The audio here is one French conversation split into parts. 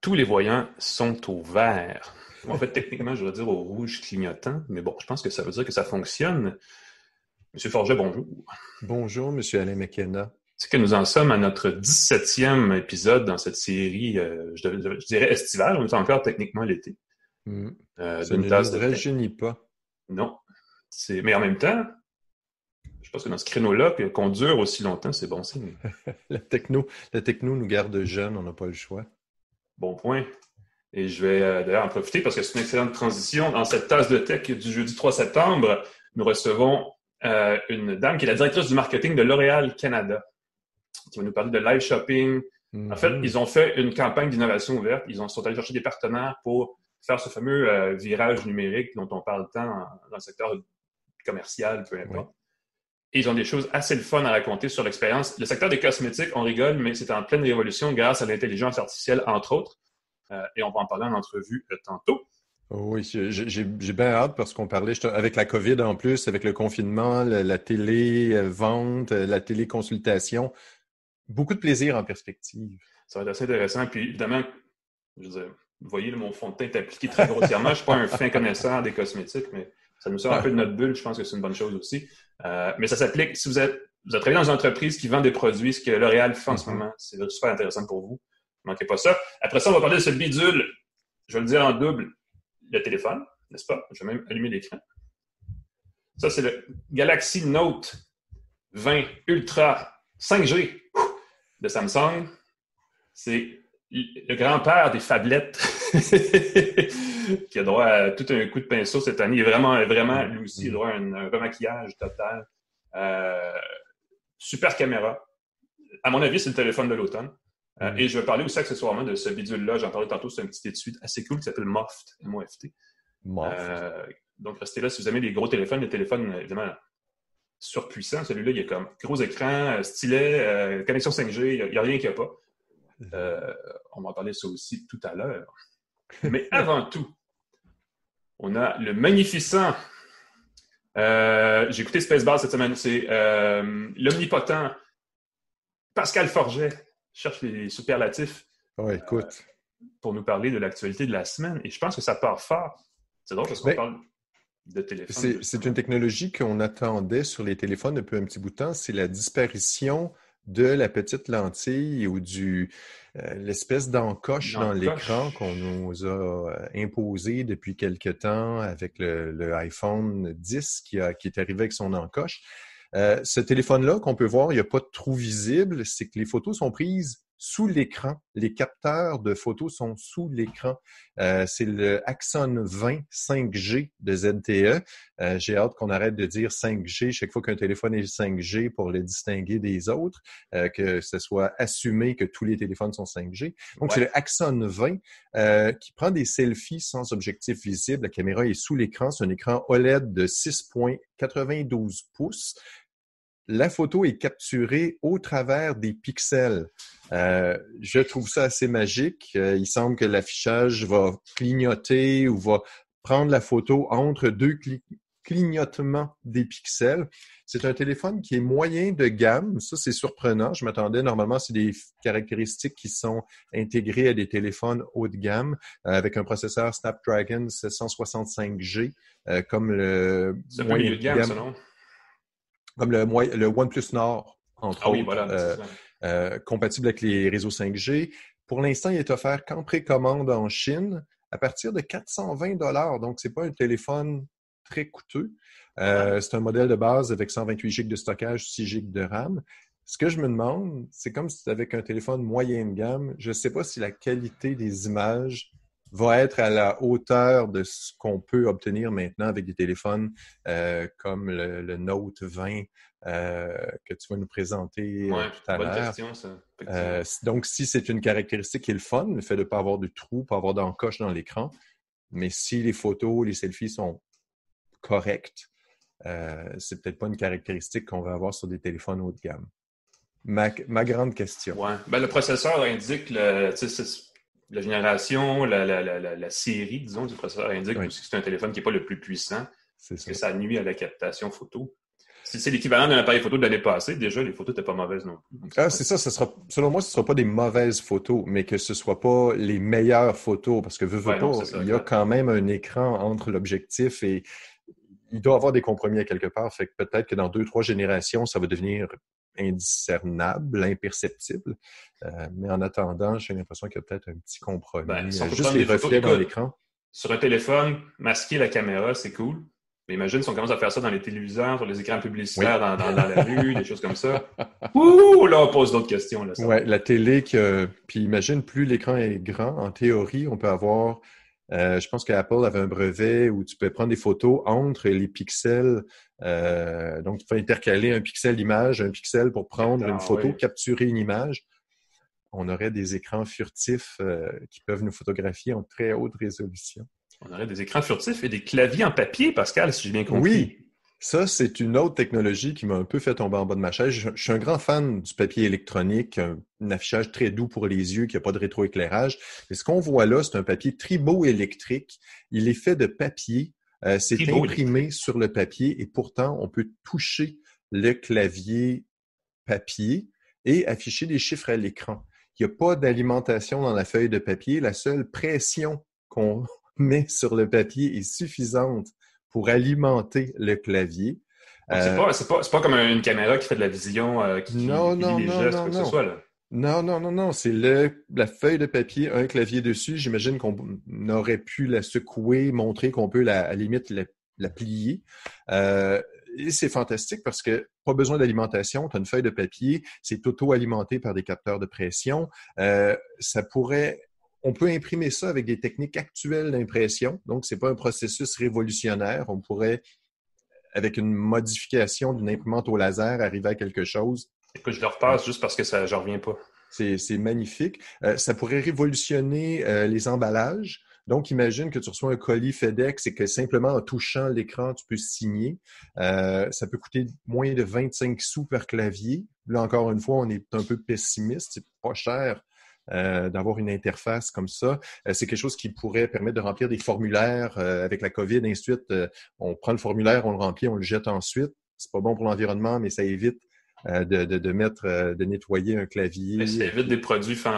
tous les voyants sont au vert. En fait, techniquement, je voudrais dire au rouge clignotant, mais bon, je pense que ça veut dire que ça fonctionne. Monsieur Forget, bonjour. Bonjour, Monsieur Alain McKenna. C'est que nous en sommes à notre 17e épisode dans cette série, euh, je, dirais estivale, on est encore techniquement l'été. Mm. Euh, ça ne nous pas. Non. Mais en même temps, je pense que dans ce créneau-là, qu'on dure aussi longtemps, c'est bon signe. la, techno, la techno nous garde jeunes, on n'a pas le choix. Bon point. Et je vais euh, d'ailleurs en profiter parce que c'est une excellente transition. Dans cette tasse de tech du jeudi 3 septembre, nous recevons euh, une dame qui est la directrice du marketing de L'Oréal Canada, qui va nous parler de live shopping. En fait, mhm. ils ont fait une campagne d'innovation ouverte. Ils ont, sont allés chercher des partenaires pour faire ce fameux euh, virage numérique dont on parle tant dans le secteur commercial, peu importe. Et ils ont des choses assez le fun à raconter sur l'expérience. Le secteur des cosmétiques, on rigole, mais c'est en pleine révolution grâce à l'intelligence artificielle, entre autres. Euh, et on va en parler en entrevue euh, tantôt. Oui, j'ai bien hâte parce qu'on parlait avec la COVID en plus, avec le confinement, la, télé-vente, la téléconsultation. Beaucoup de plaisir en perspective. Ça va être assez intéressant. Puis évidemment, je veux dire, vous voyez, mon fond de teint est appliqué très grossièrement. je ne suis pas un fin connaisseur des cosmétiques, mais ça nous sort un peu de notre bulle. Je pense que c'est une bonne chose aussi. Euh, mais ça s'applique si vous êtes, vous êtes travaillé dans une entreprise qui vend des produits, ce que L'Oréal fait en ce mm-hmm. moment. C'est super intéressant pour vous. Ne manquez pas ça. Après ça, on va parler de ce bidule. Je vais le dire en double. Le téléphone, n'est-ce pas? Je vais même allumer l'écran. Ça, c'est le Galaxy Note 20 Ultra 5G de Samsung. C'est le grand-père des phablettes qui a droit à tout un coup de pinceau cette année. Il est vraiment, vraiment, lui aussi, il a droit à un, remaquillage total. Euh, super caméra. À mon avis, c'est le téléphone de l'automne. Euh, et je vais parler aussi accessoirement de ce bidule-là. J'en parlais tantôt, c'est un petit étui assez cool qui s'appelle Moft, M-O-F-T. Euh, donc, restez là si vous aimez les gros téléphones, les téléphones, évidemment, surpuissants. Celui-là, il est comme gros écran, stylet, connexion 5G, il n'y a, rien qui a pas. Euh, on va en parler ça aussi tout à l'heure. Mais avant tout, on a le magnificent. Euh, j'ai écouté Spacebar cette semaine. C'est euh, l'omnipotent Pascal Forget. cherche les superlatifs. écoute. pour nous parler de l'actualité de la semaine. Et je pense que ça part fort. C'est drôle parce qu'on ben, parle de téléphone. C'est une technologie qu'on attendait sur les téléphones depuis un petit bout de temps. C'est la disparition de la petite lentille ou du euh, l'espèce d'encoche dans l'écran qu'on nous a euh, imposé depuis quelque temps avec le, iPhone 10 qui, a, qui est arrivé avec son encoche. Euh, ce téléphone-là qu'on peut voir, il n'y a pas de trou visible, c'est que les photos sont prises sous l'écran. Les capteurs de photos sont sous l'écran. Euh, c'est le Axon 20 5G de ZTE. Euh, j'ai hâte qu'on arrête de dire 5G chaque fois qu'un téléphone est 5G pour le distinguer des autres, euh, que ce soit assumé que tous les téléphones sont 5G. Donc, c'est le Axon 20 qui prend des selfies sans objectif visible. La caméra est sous l'écran. C'est un écran OLED de 6,92 pouces la photo est capturée au travers des pixels. Euh, je trouve ça assez magique. Euh, il semble que l'affichage va clignoter ou va prendre la photo entre deux clignotements des pixels. C'est un téléphone qui est moyen de gamme. Ça, c'est surprenant. Je m'attendais, normalement, c'est des caractéristiques qui sont intégrées à des téléphones haut de gamme euh, avec un processeur Snapdragon 765G, comme le moyen de gamme comme le, le OnePlus Nord, entre ah autres, voilà, euh, euh, compatible avec les réseaux 5G. Pour l'instant, il est offert qu'en précommande en Chine à partir de 420 dollars. Donc, c'est pas un téléphone très coûteux. Euh, c'est un modèle de base avec 128 GB de stockage, 6 GB de RAM. Ce que je me demande, c'est comme si c'était avec un téléphone moyen de gamme. Je ne sais pas si la qualité des images va être à la hauteur de ce qu'on peut obtenir maintenant avec des téléphones euh, comme le, Note 20 euh, que tu vas nous présenter euh, tout à l'heure. donc, si c'est une caractéristique qui est le fun, le fait de ne pas avoir de trou, pas avoir d'encoche dans l'écran, mais si les photos, les selfies sont correctes, c'est peut-être pas une caractéristique qu'on va avoir sur des téléphones haut de gamme. Ma, grande question. Ouais. Ben, le processeur indique le, la génération, la, série, disons, du processeur indique aussi que c'est un téléphone qui n'est pas le plus puissant, que ça nuit à la captation photo. c'est l'équivalent d'un appareil photo de l'année passée, déjà, les photos n'étaient pas mauvaises non plus. Ah, c'est ça, sera, selon moi, ce ne sera pas des mauvaises photos, mais que ce ne soit pas les meilleures photos, parce que veux, veux pas, il y a quand même un écran entre l'objectif et il doit y avoir des compromis à quelque part. Fait que peut-être que dans deux, trois générations, ça va devenir indiscernable, imperceptible. Euh, mais en attendant, j'ai l'impression qu'il y a peut-être un petit compromis. Ben, juste les reflets dans l'écran. Sur un téléphone, masquer la caméra, c'est cool. Mais imagine si on commence à faire ça dans les téléviseurs, sur les écrans publicitaires, dans, la rue, des choses comme ça. Ouh, là, on pose d'autres questions. Là, ouais, la télé, que... puis imagine, plus l'écran est grand, en théorie, on peut avoir euh, je pense qu'Apple avait un brevet où tu peux prendre des photos entre les pixels. Euh, donc, tu peux intercaler un pixel image, un pixel pour prendre une photo, capturer une image. On aurait des écrans furtifs euh, qui peuvent nous photographier en très haute résolution. On aurait des écrans furtifs et des claviers en papier, Pascal, si j'ai bien compris. Oui, ça, c'est une autre technologie qui m'a un peu fait tomber en bas de ma chaise. Je, suis un grand fan du papier électronique, un, affichage très doux pour les yeux, qui n'a pas de rétroéclairage. Et ce qu'on voit là, c'est un papier tribo-électrique. Il est fait de papier. Euh, c'est imprimé sur le papier et pourtant, on peut toucher le clavier papier et afficher des chiffres à l'écran. Il n'y a pas d'alimentation dans la feuille de papier. La seule pression qu'on met sur le papier est suffisante pour alimenter le clavier. C'est pas, pas, pas, comme une caméra qui fait de la vision, euh, qui, non, non, les non, gestes, non, que ce soit. Là. Non, non, non, non. C'est la feuille de papier, un clavier dessus. J'imagine qu'on aurait pu la secouer, montrer qu'on peut, la, à la limite, la, plier. Euh, et c'est fantastique parce que pas besoin d'alimentation. Tu as une feuille de papier, c'est auto-alimenté par des capteurs de pression. Euh, ça pourrait on peut imprimer ça avec des techniques actuelles d'impression. Donc, ce n'est pas un processus révolutionnaire. On pourrait, avec une modification d'une imprimante au laser, arriver à quelque chose. Écoute, je le repasse juste parce que ça, je reviens pas. C'est magnifique. Euh, ça pourrait révolutionner euh, les emballages. Donc, imagine que tu reçois un colis FedEx et que simplement en touchant l'écran, tu peux signer. Euh, ça peut coûter moins de 25 sous par clavier. Là, encore une fois, on est un peu pessimiste. C'est pas cher d'avoir une interface comme ça. Euh, c'est quelque chose qui pourrait permettre de remplir des formulaires euh, avec la COVID, et ainsi de suite. on prend le formulaire, on le remplit, on le jette ensuite. C'est pas bon pour l'environnement, mais ça évite euh, de, de, mettre, euh, de nettoyer un clavier. Ça évite des produits faits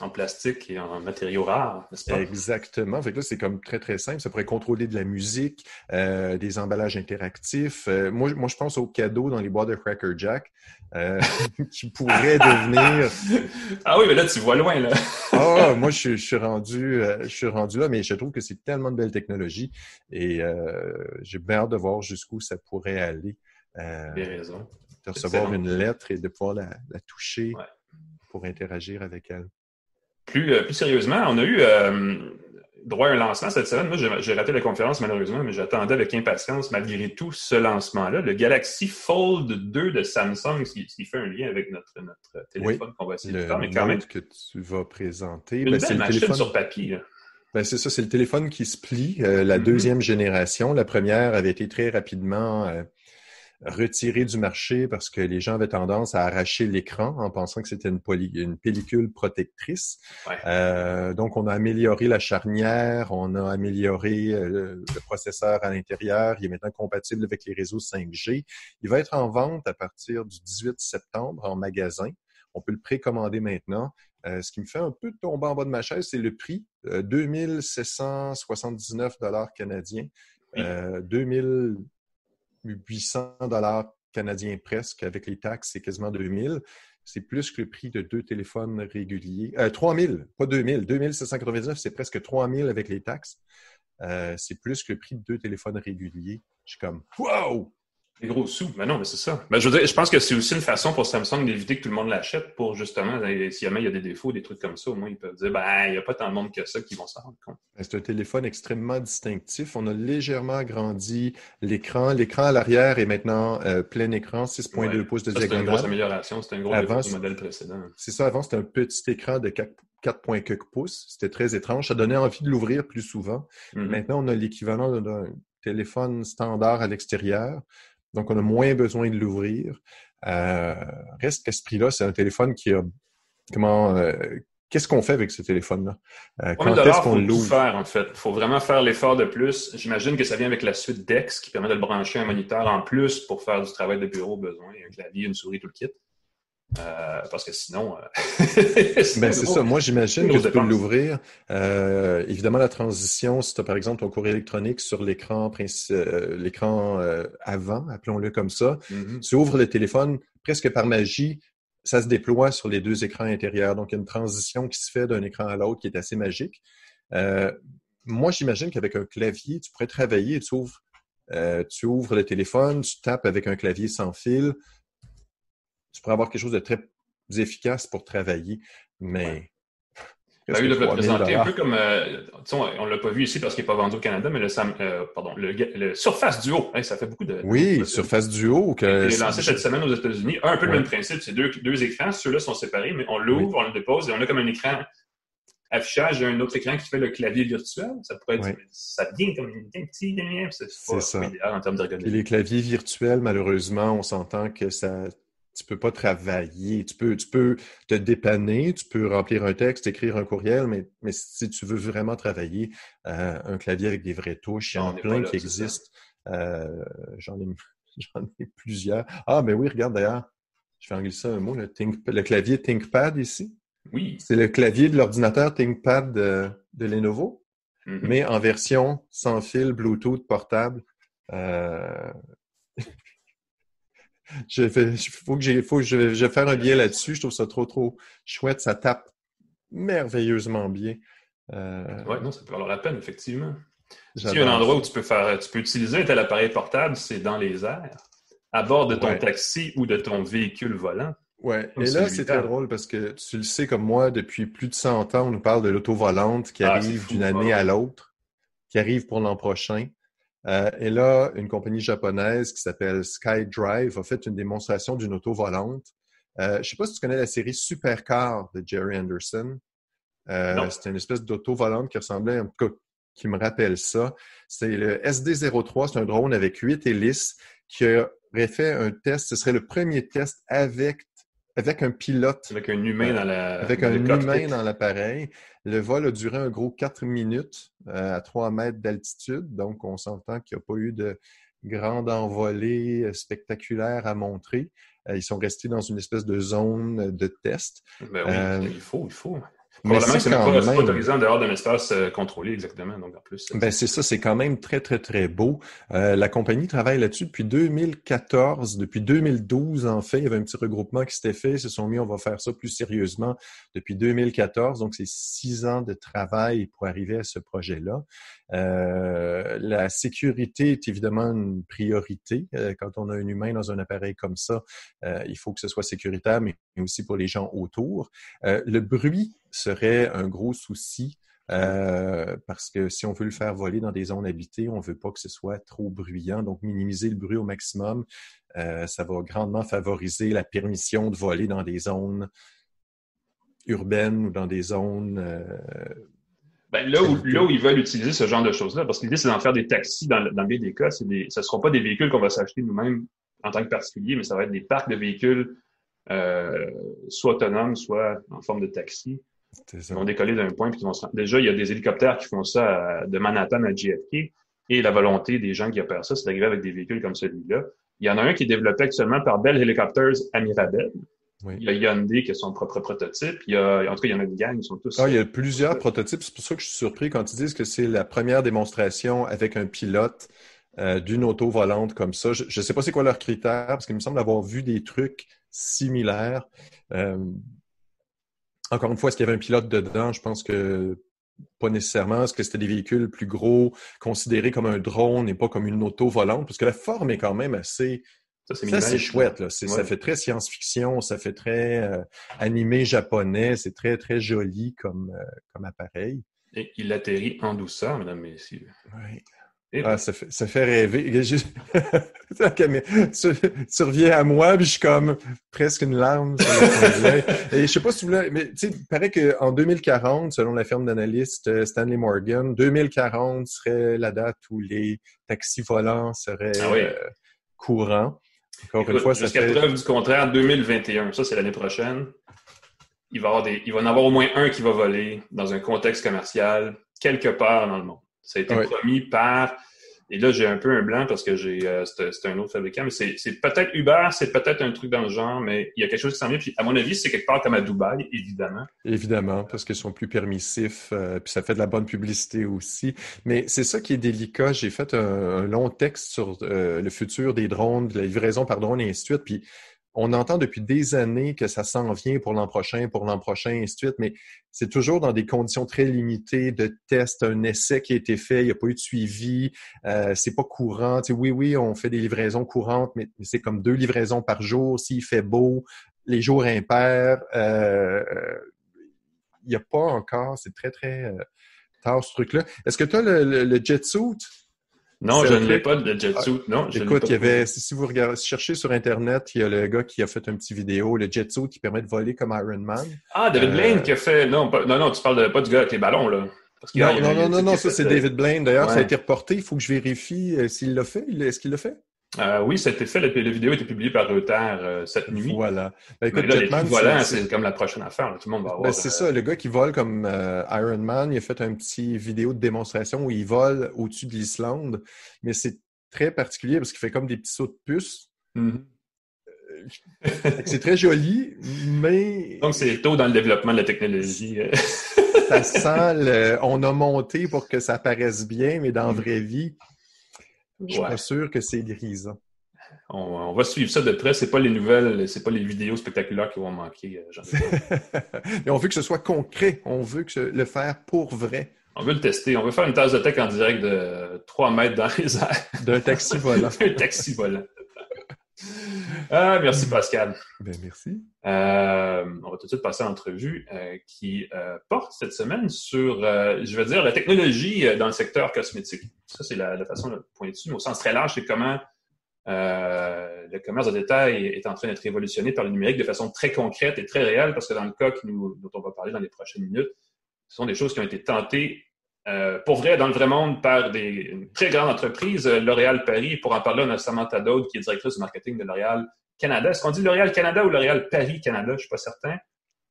en, plastique et en matériaux rares, n'est-ce pas? Exactement. Fait là, c'est comme très, très simple. Ça pourrait contrôler de la musique, euh, des emballages interactifs. moi, moi, je pense aux cadeaux dans les boîtes de Cracker Jack qui pourraient devenir... ah oui, mais là, tu vois loin, là. ah, moi, je, suis rendu, je suis rendu là, mais je trouve que c'est tellement de belles technologies et j'ai bien hâte de voir jusqu'où ça pourrait aller. Euh, Bien raison de recevoir une lettre et de pouvoir la, toucher pour interagir avec elle. Plus, euh, plus sérieusement, on a eu euh, droit à un lancement cette semaine. Moi, j'ai raté la conférence malheureusement, mais j'attendais avec impatience, malgré tout, ce lancement-là. Le Galaxy Fold 2 de Samsung, ce qui, fait un lien avec notre, notre téléphone qu'on va essayer de faire. Mais quand même, que tu vas présenter. Une ben, machine téléphone... sur papier. Ben, c'est ça, c'est le téléphone qui se plie, euh, la mm-hmm. deuxième génération. La première avait été très rapidement retiré du marché parce que les gens avaient tendance à arracher l'écran en pensant que c'était une, une, pellicule protectrice. Euh, donc, on a amélioré la charnière, on a amélioré euh, le, processeur à l'intérieur. Il est maintenant compatible avec les réseaux 5G. Il va être en vente à partir du 18 septembre en magasin. On peut le précommander maintenant. Euh, ce qui me fait un peu tomber en bas de ma chaise, c'est le prix, 2779 dollars canadiens. 2000 800 dollars canadiens presque. Avec les taxes, c'est quasiment 2000. C'est plus que le prix de deux téléphones réguliers. Euh, 3000, pas 2000. 2799, c'est presque 3000 avec les taxes. Euh, c'est plus que le prix de deux téléphones réguliers. Je suis comme, wow! Des gros sous. Mais non, mais c'est ça. Ben, je, veux dire, je pense que c'est aussi une façon pour Samsung d'éviter que tout le monde l'achète pour justement, ben, si jamais il y a des défauts, des trucs comme ça, au moins ils peuvent dire, ben, il n'y a pas tant de monde que ça qui vont s'en rendre compte. Ben, c'est un téléphone extrêmement distinctif. On a légèrement agrandi l'écran. L'écran à l'arrière est maintenant euh, plein écran, 6.2 pouces de diagonale. C'est une grosse amélioration. C'était un gros avant, du modèle précédent. C'est ça. Avant, c'était un petit écran de 4, pouces. C'était très étrange. Ça donnait envie de l'ouvrir plus souvent. Mm-hmm. Maintenant, on a l'équivalent d'un téléphone standard à l'extérieur. Donc, on a moins besoin de l'ouvrir. Euh, reste qu'à ce prix-là, c'est un téléphone qui a comment euh, qu'est-ce qu'on fait avec ce téléphone-là? Euh, quand est-ce qu'on l'ouvre? faire, en fait. Il faut vraiment faire l'effort de plus. J'imagine que ça vient avec la suite DEX qui permet de brancher un moniteur en plus pour faire du travail de bureau besoin, un clavier, une souris, tout le kit. Euh, parce que sinon. Euh, ben, c'est ça. Moi, j'imagine que tu peux l'ouvrir. Euh, évidemment, la transition, si tu as par exemple ton courrier électronique sur l'écran l'écran avant, appelons-le comme ça, mm-hmm. tu ouvres le téléphone presque par magie, ça se déploie sur les deux écrans intérieurs. Donc, il y a une transition qui se fait d'un écran à l'autre qui est assez magique. moi, j'imagine qu'avec un clavier, tu pourrais travailler, tu ouvres, tu ouvres le téléphone, tu tapes avec un clavier sans fil tu pourrais avoir quelque chose de très efficace pour travailler, mais... Ben oui, de le présenter un peu comme, euh, on ne l'a pas vu ici parce qu'il n'est pas vendu au Canada, mais le, euh, pardon, le, Surface Duo, ça fait beaucoup de... Oui, Surface Duo. Que il est lancé cette semaine aux États-Unis. Un peu le même principe, c'est deux, deux écrans, ceux-là sont séparés, mais on l'ouvre, on le dépose et on a comme un écran affichage et un autre écran qui fait le clavier virtuel. Ça pourrait être, ça vient comme un petit, c'est ça. idéal en termes d'ergonomie. Et les claviers virtuels, malheureusement, on s'entend que ça tu peux pas travailler. Tu peux, tu peux te dépanner, tu peux remplir un texte, écrire un courriel, mais, mais si tu veux vraiment travailler, euh, un clavier avec des vraies touches, il y en a plein qui existent. Euh, J'en ai, ai, plusieurs. Ah, ben oui, regarde d'ailleurs, je vais en glisser un mot, le, le clavier ThinkPad ici. Oui. C'est le clavier de l'ordinateur ThinkPad de, de Lenovo, mm-hmm. mais en version sans fil, Bluetooth, portable. Euh, je faut que faut je, vais faire un billet là-dessus. Je trouve ça trop, trop chouette. Ça tape merveilleusement bien. Euh... Oui, non, ça peut valoir la peine, effectivement. Si un endroit où tu peux faire, tu peux utiliser un tel appareil portable, c'est dans les airs, à bord de ton taxi ou de ton véhicule volant. Oui, et là, c'est très drôle parce que tu le sais comme moi, depuis plus de 100 ans, on nous parle de l'auto volante qui ah, arrive d'une année à l'autre, qui arrive pour l'an prochain. Euh, et là, une compagnie japonaise qui s'appelle SkyDrive a fait une démonstration d'une auto volante. Euh, je ne sais pas si tu connais la série Supercar de Jerry Anderson. Euh, C'était une espèce d'auto volante qui ressemblait, en tout cas, qui me rappelle ça. C'est le SD-03, c'est un drone avec huit hélices qui aurait fait un test. Ce serait le premier test avec avec un pilote. Avec un humain dans la. Avec un humain dans l'appareil. Le vol a duré un gros 4 minutes euh, à 3 mètres d'altitude. Donc, on s'entend qu'il n'y a pas eu de grande envolée euh, spectaculaire à montrer. Euh, ils sont restés dans une espèce de zone de test. Ben oui, il faut, il faut. Probablement que c'est pas, même... autorisé en dehors d'un espace euh, contrôlé exactement. Donc en plus. Ben c'est ça, c'est quand même très très très beau. Euh, la compagnie travaille là-dessus depuis 2014, depuis 2012 en fait. Il y avait un petit regroupement qui s'était fait. Ils se sont mis, on va faire ça plus sérieusement depuis 2014. Donc c'est six ans de travail pour arriver à ce projet-là. Euh, la sécurité est évidemment une priorité. Euh, quand on a un humain dans un appareil comme ça, euh, il faut que ce soit sécuritaire, mais aussi pour les gens autour. le bruit serait un gros souci. parce que si on veut le faire voler dans des zones habitées, on ne veut pas que ce soit trop bruyant. Donc, minimiser le bruit au maximum, ça va grandement favoriser la permission de voler dans des zones urbaines ou dans des zones ben, là, où, là où ils veulent utiliser ce genre de choses-là, parce que l'idée, c'est d'en faire des taxis dans, dans bien des cas. ce ne seront pas des véhicules qu'on va s'acheter nous-mêmes en tant que particulier, mais ça va être des parcs de véhicules euh, soit autonomes, soit en forme de taxi. Ils vont décoller d'un point puis ils vont se... Déjà, il y a des hélicoptères qui font ça de Manhattan à JFK. Et la volonté des gens qui opèrent ça, c'est d'arriver avec des véhicules comme celui-là. Il y en a un qui est développé actuellement par Bell Helicopters à Mirabel. Il y a Hyundai qui a son propre prototype. Il y a, en tout cas, il y en a une gang, ils sont tous. Ah, il y a plusieurs prototypes. C'est pour ça que je suis surpris quand ils disent que c'est la première démonstration avec un pilote euh, d'une auto volante comme ça. Je ne sais pas c'est quoi leurs critères, parce qu'il me semble avoir vu des trucs similaires. Euh, encore une fois, est-ce qu'il y avait un pilote dedans? Je pense que pas nécessairement. Est-ce que c'était des véhicules plus gros, considérés comme un drone et pas comme une auto volante? Parce que la forme est quand même assez ça, c'est chouette. Là. Ça fait très science-fiction, ça fait très euh, animé japonais, c'est très, très joli comme, euh, comme appareil. Et il atterrit en douceur, mesdames, messieurs. Oui. Ah, ça, fait, ça fait rêver. tu, tu, reviens à moi, puis je suis comme presque une larme. Et je sais pas si vous voulez, mais tu sais, il paraît qu'en 2040, selon la firme d'analyste euh, Stanley Morgan, 2040 serait la date où les taxis volants seraient ah courants. Encore une fois, Jusqu'à preuve du contraire, 2021, ça c'est l'année prochaine. il va, avoir des, il va en avoir au moins un qui va voler dans un contexte commercial quelque part dans le monde. Ça a été promis par et là, j'ai un peu un blanc parce que j'ai euh, c'est un autre fabricant, mais c'est peut-être Uber, c'est peut-être un truc dans le genre, mais il y a quelque chose qui s'en vient. Puis à mon avis, c'est quelque part comme à Dubaï, évidemment. Évidemment, parce qu'ils sont plus permissifs, euh, puis ça fait de la bonne publicité aussi. Mais c'est ça qui est délicat. J'ai fait un, long texte sur euh, le futur des drones, de la livraison par drone et ainsi de suite. Puis on entend depuis des années que ça s'en vient pour l'an prochain, pour l'an prochain, et ainsi de mais c'est toujours dans des conditions très limitées de tests, un essai qui a été fait, il n'y a pas eu de suivi, euh, c'est pas courant. Tu oui, oui, on fait des livraisons courantes, mais, c'est comme deux livraisons par jour. S'il fait beau, les jours impairs, euh, il n'y a pas encore, c'est très, très euh, tard ce truc-là. Est-ce que tu le, le, le jet suit? Non, je ne l'ai pas, le jetsuit. Non, je Écoute, il y avait, si vous regardez, cherchez sur Internet, il y a le gars qui a fait un petit vidéo, le jetsuit qui permet de voler comme Iron Man. Ah, David euh, Blaine qui a fait. Non, non, non, tu parles pas du gars avec les ballons, là. non, non, non, non, non, ça c'est David Blaine. D'ailleurs, ça a été reporté. Il faut que je vérifie euh, s'il l'a fait. Est-ce qu'il l'a fait? Euh, oui, été fait. La, vidéo a été publiée par Reuters euh, cette nuit. Voilà. Ben, écoute, là, c'est comme la prochaine affaire. Tout le monde va ben, voir. c'est ça. Le gars qui vole comme Iron Man, il a fait un petit vidéo de démonstration où il vole au-dessus de l'Islande. Mais c'est très particulier parce qu'il fait comme des petits sauts de puce. Mm-hmm. Euh, c'est très joli, mais. Donc, c'est tôt dans le développement de la technologie. ça sent On a monté pour que ça paraisse bien, mais dans la mm. vraie vie, je suis pas sûr que c'est grisant. On, va suivre ça de près. C'est pas les nouvelles, c'est pas les vidéos spectaculaires qui vont manquer. Euh, mais on veut que ce soit concret. On veut que le faire pour vrai. On veut le tester. On veut faire une tasse de tech en direct de 3 mètres dans les airs. D'un taxi volant. Un taxi volant. Ah, merci Pascal. Ben, merci. Euh, on va tout de suite passer à l'entrevue euh, qui euh, porte cette semaine sur, je veux dire, la technologie dans le secteur cosmétique. Ça, c'est la, façon de pointer dessus. Mais au sens très large, c'est comment le commerce de détail est en train d'être révolutionné par le numérique de façon très concrète et très réelle, parce que dans le cas dont on va parler dans les prochaines minutes, ce sont des choses qui ont été tentées euh, pour vrai, dans le vrai monde, par des très grandes entreprises. Euh, L'Oréal Paris, pour en parler, on a Samantha Dode, qui est directrice du marketing de L'Oréal Canada. Est-ce qu'on dit L'Oréal Canada ou L'Oréal Paris Canada? Je ne suis pas certain.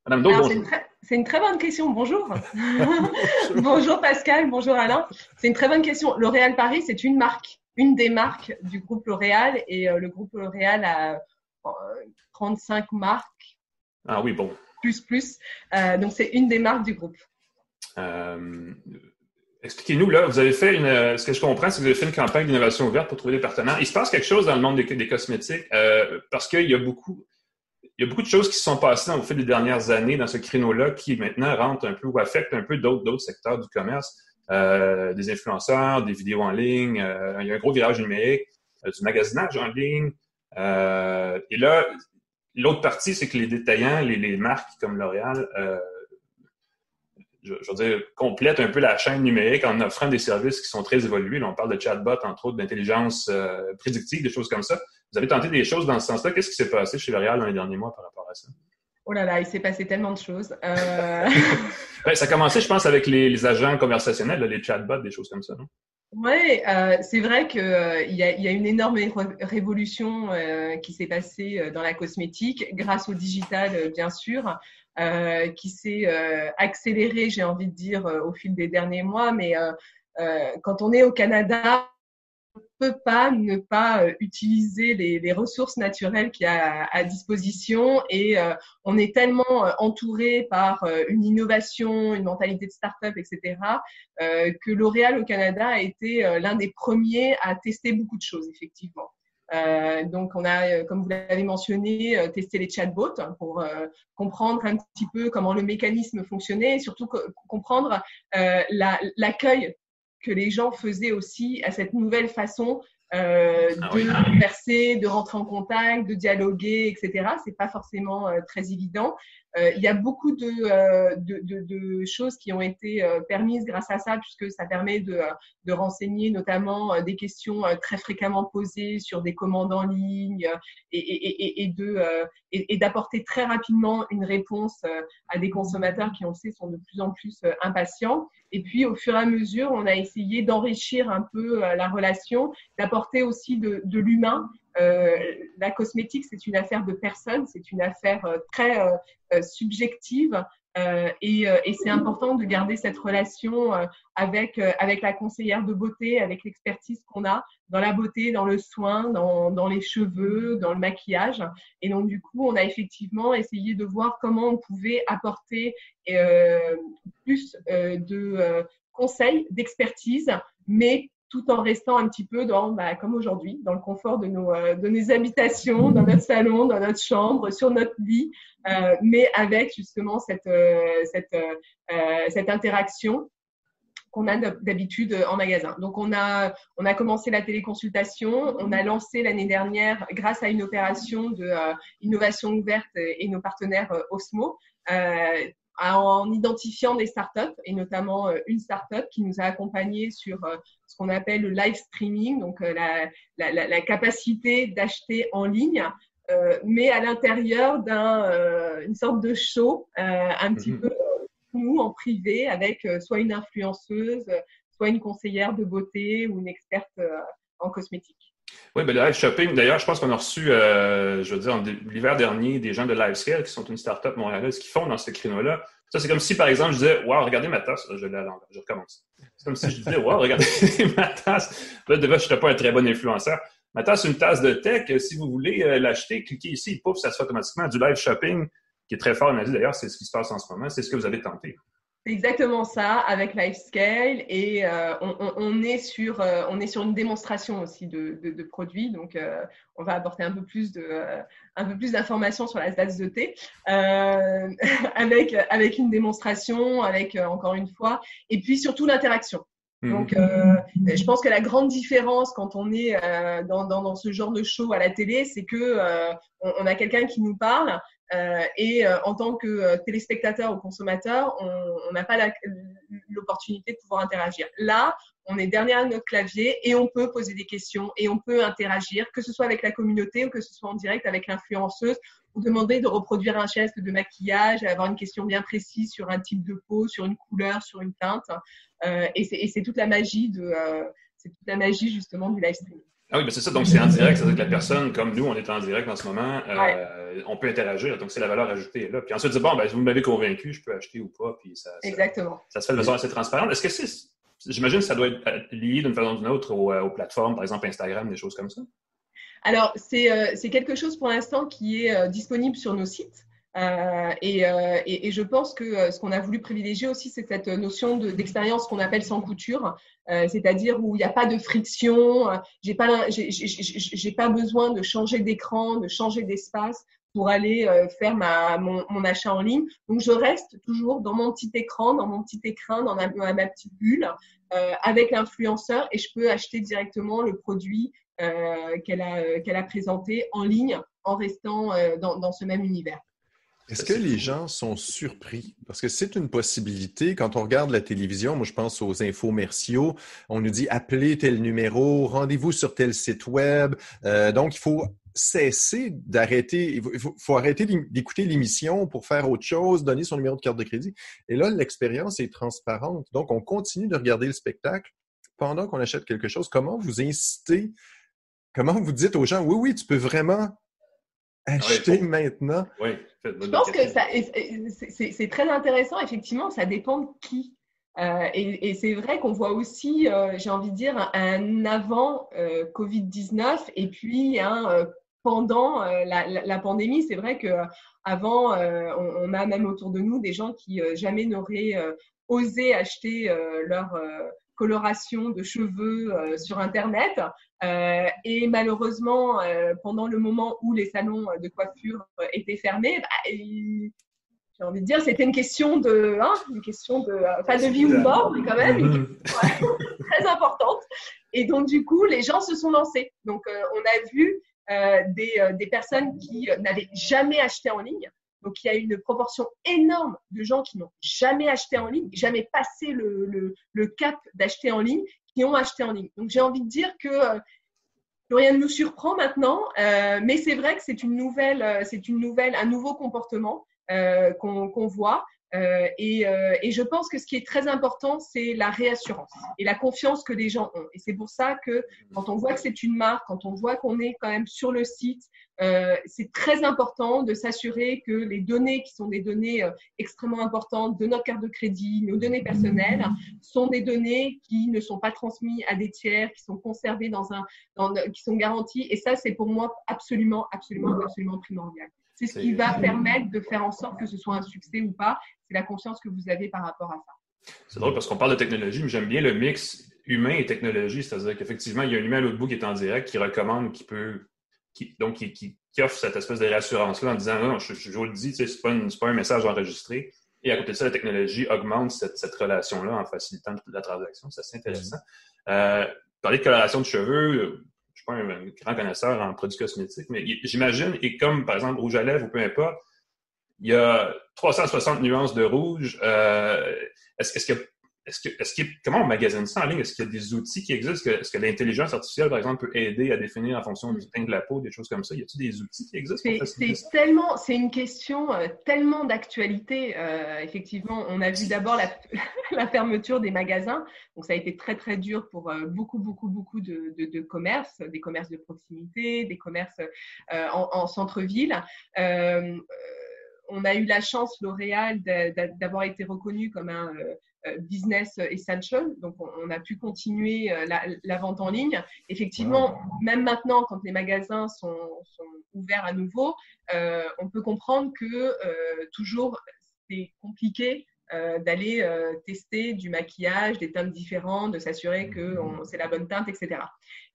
Madame Dode, bonjour. C'est une, très bonne question. Bonjour. bonjour Pascal, bonjour Alain. C'est une très bonne question. L'Oréal Paris, c'est une marque, une des marques du groupe L'Oréal et euh, le groupe L'Oréal a 35 marques. Ah oui, bon. Plus, plus. donc, c'est une des marques du groupe. Euh, expliquez-nous, là, vous avez fait une, ce que je comprends, c'est que vous avez fait une campagne d'innovation ouverte pour trouver des partenaires. Il se passe quelque chose dans le monde des, cosmétiques euh, parce qu'il y a beaucoup, il y a beaucoup de choses qui se sont passées au fil des dernières années dans ce créneau-là qui maintenant rentrent un peu ou affectent un peu d'autres, secteurs du commerce, euh, des influenceurs, des vidéos en ligne. il y a un gros virage numérique, du magasinage en ligne. et là, l'autre partie, c'est que les détaillants, les, les marques comme L'Oréal, je, veux dire, complète un peu la chaîne numérique en offrant des services qui sont très évolués. on parle de chatbot, entre autres, d'intelligence euh, prédictive, des choses comme ça. Vous avez tenté des choses dans ce sens-là. Qu'est-ce qui s'est passé chez L'Oréal dans les derniers mois par rapport à ça? Oh là là, il s'est passé tellement de choses. Euh... ben, ça a commencé, je pense, avec les, agents conversationnels, les chatbots, des choses comme ça, non? Oui, euh, c'est vrai qu'il euh, y, a, y, a, une énorme révolution qui s'est passée dans la cosmétique grâce au digital, bien sûr. Euh, qui s'est euh, accéléré, j'ai envie de dire, euh, au fil des derniers mois. Mais quand on est au Canada, on ne peut pas ne pas utiliser les, les ressources naturelles qu'il y a à, disposition et on est tellement entouré par une innovation, une mentalité de start-up, etc., que L'Oréal au Canada a été l'un des premiers à tester beaucoup de choses, effectivement. Euh, donc, on a, euh, comme vous l'avez mentionné, euh, testé les chatbots pour comprendre un petit peu comment le mécanisme fonctionnait et surtout comprendre l'accueil que les gens faisaient aussi à cette nouvelle façon euh, ah de converser, de rentrer en contact, de dialoguer, etc. C'est pas forcément euh, très évident. Euh, il y a beaucoup de, de, de, de, choses qui ont été permises grâce à ça, puisque ça permet de, de renseigner notamment des questions très fréquemment posées sur des commandes en ligne et, et, et, de et, d'apporter très rapidement une réponse à des consommateurs qui, on le sait, sont de plus en plus impatients. Et puis, au fur et à mesure, on a essayé d'enrichir un peu la relation, d'apporter aussi de, l'humain la cosmétique, c'est une affaire de personne, c'est une affaire très subjective. Euh, et, euh, et c'est important de garder cette relation euh, avec, avec la conseillère de beauté, avec l'expertise qu'on a dans la beauté, dans le soin, dans, dans les cheveux, dans le maquillage. Et donc, du coup, on a effectivement essayé de voir comment on pouvait apporter plus de conseils, d'expertise, mais tout en restant un petit peu dans, bah, comme aujourd'hui, dans le confort de nos, euh, de nos habitations, dans notre salon, dans notre chambre, sur notre lit, euh, mais avec justement cette, euh, cette, cette interaction qu'on a d'habitude en magasin. Donc on a, on a commencé la téléconsultation, on a lancé l'année dernière, grâce à une opération de innovation ouverte et, nos partenaires Osmo, en identifiant des startups et notamment euh, une startup qui nous a accompagnés sur euh, ce qu'on appelle le live streaming, donc euh, la, la, la capacité d'acheter en ligne, mais à l'intérieur d'une sorte de show un petit mhm. peu nous en privé avec soit une influenceuse, soit une conseillère de beauté ou une experte en cosmétique. Oui, ben le live shopping, d'ailleurs, je pense qu'on a reçu, euh, je veux dire, l'hiver dernier, des gens de LiveScale, qui sont une start-up montréalaise, qui font dans ce créneau-là. Ça, c'est comme si, par exemple, je disais, wow, regardez ma tasse. Je à je recommence. C'est comme si je disais, wow, regardez ma tasse. Là, déjà, je n'étais pas un très bon influenceur. Ma tasse, une tasse de tech. Si vous voulez euh, l'acheter, cliquez ici, pouf, ça se fait automatiquement. Du live shopping, qui est très fort en Asie, d'ailleurs, c'est ce qui se passe en ce moment. C'est ce que vous avez tenté. C'est exactement ça avec LifeScale et euh, on, est sur, euh, on est sur une démonstration aussi de, de, produits. Donc, euh, on va apporter un peu plus de, un peu plus d'informations sur la tasse de thé avec, avec une démonstration, avec encore une fois, et puis surtout l'interaction. Mmh. Donc, je pense que la grande différence quand on est dans, dans, dans, ce genre de show à la télé, c'est que on, a quelqu'un qui nous parle, euh, et euh, en tant que euh, téléspectateur ou consommateur, on n'a pas l'opportunité de pouvoir interagir. Là, on est derrière notre clavier et on peut poser des questions et on peut interagir, que ce soit avec la communauté ou que ce soit en direct avec l'influenceuse, ou demander de reproduire un geste de maquillage, avoir une question bien précise sur un type de peau, sur une couleur, sur une teinte. Euh, et c'est toute la magie de, c'est toute la magie justement du live streaming. Ah oui, mais c'est ça. Donc, c'est en direct. C'est-à-dire que la personne, comme nous, on est en direct en ce moment, euh, on peut interagir. Donc, c'est la valeur ajoutée là. Puis ensuite, bon, ben, vous m'avez convaincu, je peux acheter ou pas. Puis ça, Exactement. Ça, se fait de façon assez transparente. Est-ce que c'est. J'imagine que ça doit être euh, lié d'une façon ou d'une autre euh, aux, plateformes, par exemple Instagram, des choses comme ça? Alors, c'est quelque chose pour l'instant qui est disponible sur nos sites. Euh, et, euh, et, et, je pense que euh, ce qu'on a voulu privilégier aussi, c'est cette notion d'expérience qu'on appelle sans couture, c'est-à-dire où il n'y a pas de friction, j'ai pas, j'ai pas besoin de changer d'écran, de changer d'espace pour aller faire ma, mon, mon, achat en ligne. Donc je reste toujours dans mon petit écran, dans mon petit écran, dans ma, ma petite bulle, avec l'influenceur et je peux acheter directement le produit qu'elle a, qu'elle a présenté en ligne en restant dans, dans ce même univers. Est-ce que les gens sont surpris? Parce que c'est une possibilité. Quand on regarde la télévision, moi je pense aux infomerciaux, on nous dit appelez tel numéro, rendez-vous sur tel site web. Euh, donc, il faut cesser d'arrêter, il faut, arrêter d'écouter l'émission pour faire autre chose, donner son numéro de carte de crédit. Et là, l'expérience est transparente. Donc, on continue de regarder le spectacle pendant qu'on achète quelque chose. Comment vous incitez, comment vous dites aux gens, oui, oui, tu peux vraiment ah acheter maintenant? Oui. Je pense que c'est très intéressant. Effectivement, ça dépend de qui. Euh, et, c'est vrai qu'on voit aussi, euh, j'ai envie de dire, un avant euh, Covid-19 et puis un pendant la, pandémie. C'est vrai qu'avant, on, on, a même autour de nous des gens qui jamais n'auraient osé acheter leur coloration de cheveux euh, sur Internet. Euh, et malheureusement, euh, pendant le moment où les salons de coiffure étaient fermés, bah, j'ai envie de dire, c'était une question de, hein, une question de, pas de vie ou de mort, mais quand même, une très importante. Et donc, du coup, les gens se sont lancés. Donc, on a vu des, des, personnes qui n'avaient jamais acheté en ligne, donc, il y a une proportion énorme de gens qui n'ont jamais acheté en ligne, jamais passé le, cap d'acheter en ligne, qui ont acheté en ligne. Donc, j'ai envie de dire que euh, rien ne nous surprend maintenant, euh, mais c'est vrai que c'est une nouvelle, euh, c'est une nouvelle, un nouveau comportement qu'on voit. Et, et, je pense que ce qui est très important, c'est la réassurance et la confiance que les gens ont. Et c'est pour ça que quand on voit que c'est une marque, quand on voit qu'on est quand même sur le site, euh, c'est très important de s'assurer que les données qui sont des données euh, extrêmement importantes de notre carte de crédit, nos données personnelles, sont des données qui ne sont pas transmises à des tiers, qui sont conservées dans un, qui sont garanties. Et ça, c'est pour moi absolument, absolument, absolument primordial. C'est ce qui va permettre de faire en sorte que ce soit un succès ou pas. C'est la confiance que vous avez par rapport à ça. C'est drôle parce qu'on parle de technologie, mais j'aime bien le mix humain et technologie. C'est-à-dire qu'effectivement, il y a un humain à l'autre bout qui est en direct, qui recommande, qui peut qui, donc, qui, offre cette espèce de réassurance-là en disant non, je, je, vous le dis, ce n'est pas, pas, un message enregistré. Et à côté de ça, la technologie augmente cette, cette relation-là en facilitant la transaction. C'est assez intéressant. Euh, parler de coloration de cheveux, un, grand connaisseur en produits cosmétiques, mais j'imagine, et comme par exemple rouge à lèvres ou peu importe, il y a 360 nuances de rouge. Euh, est-ce, est-ce qu'il y a est-ce que, est-ce comment on magasine ça en ligne? Est-ce qu'il y a des outils qui existent? Est-ce que l'intelligence artificielle, par exemple, peut aider à définir en fonction du teint de la peau, des choses comme ça? Y a-t-il des outils qui existent? C'est tellement, c'est une question euh, tellement d'actualité. Euh, effectivement, on a vu d'abord la, la, fermeture des magasins. Donc, ça a été très, très dur pour euh, beaucoup, beaucoup, beaucoup de, de, de, commerces, des commerces de proximité, des commerces en, en centre-ville on a eu la chance, L'Oréal, d'avoir été reconnu comme un business essential. Donc, on, a pu continuer euh, la, vente en ligne. Effectivement, même maintenant, quand les magasins sont, ouverts à nouveau, euh, on peut comprendre que toujours c'est compliqué d'aller tester du maquillage, des teintes différentes, de s'assurer que c'est la bonne teinte, etc.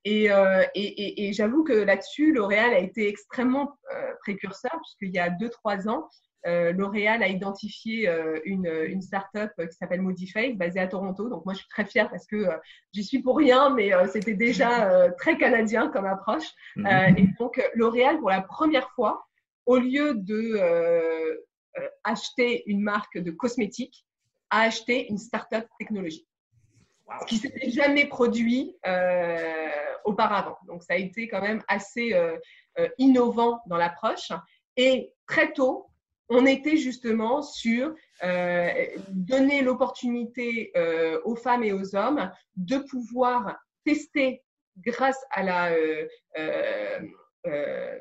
Et, et j'avoue que là-dessus, L'Oréal a été extrêmement précurseur, puisqu'il y a 2-3 ans, euh, L'Oréal a identifié euh, une, une start-up qui s'appelle Modiface, basée à Toronto. Donc moi, je suis très fière parce que euh, j'y suis pour rien, mais c'était déjà très canadien comme approche. Mhm. et donc, L'Oréal, pour la première fois, au lieu de acheter une marque de cosmétiques, a acheté une start-up technologique. Ce qui s'était jamais produit auparavant. Donc, ça a été quand même assez innovant dans l'approche. Et très tôt, on était justement sur euh, donner l'opportunité euh, aux femmes et aux hommes de pouvoir tester grâce à la euh,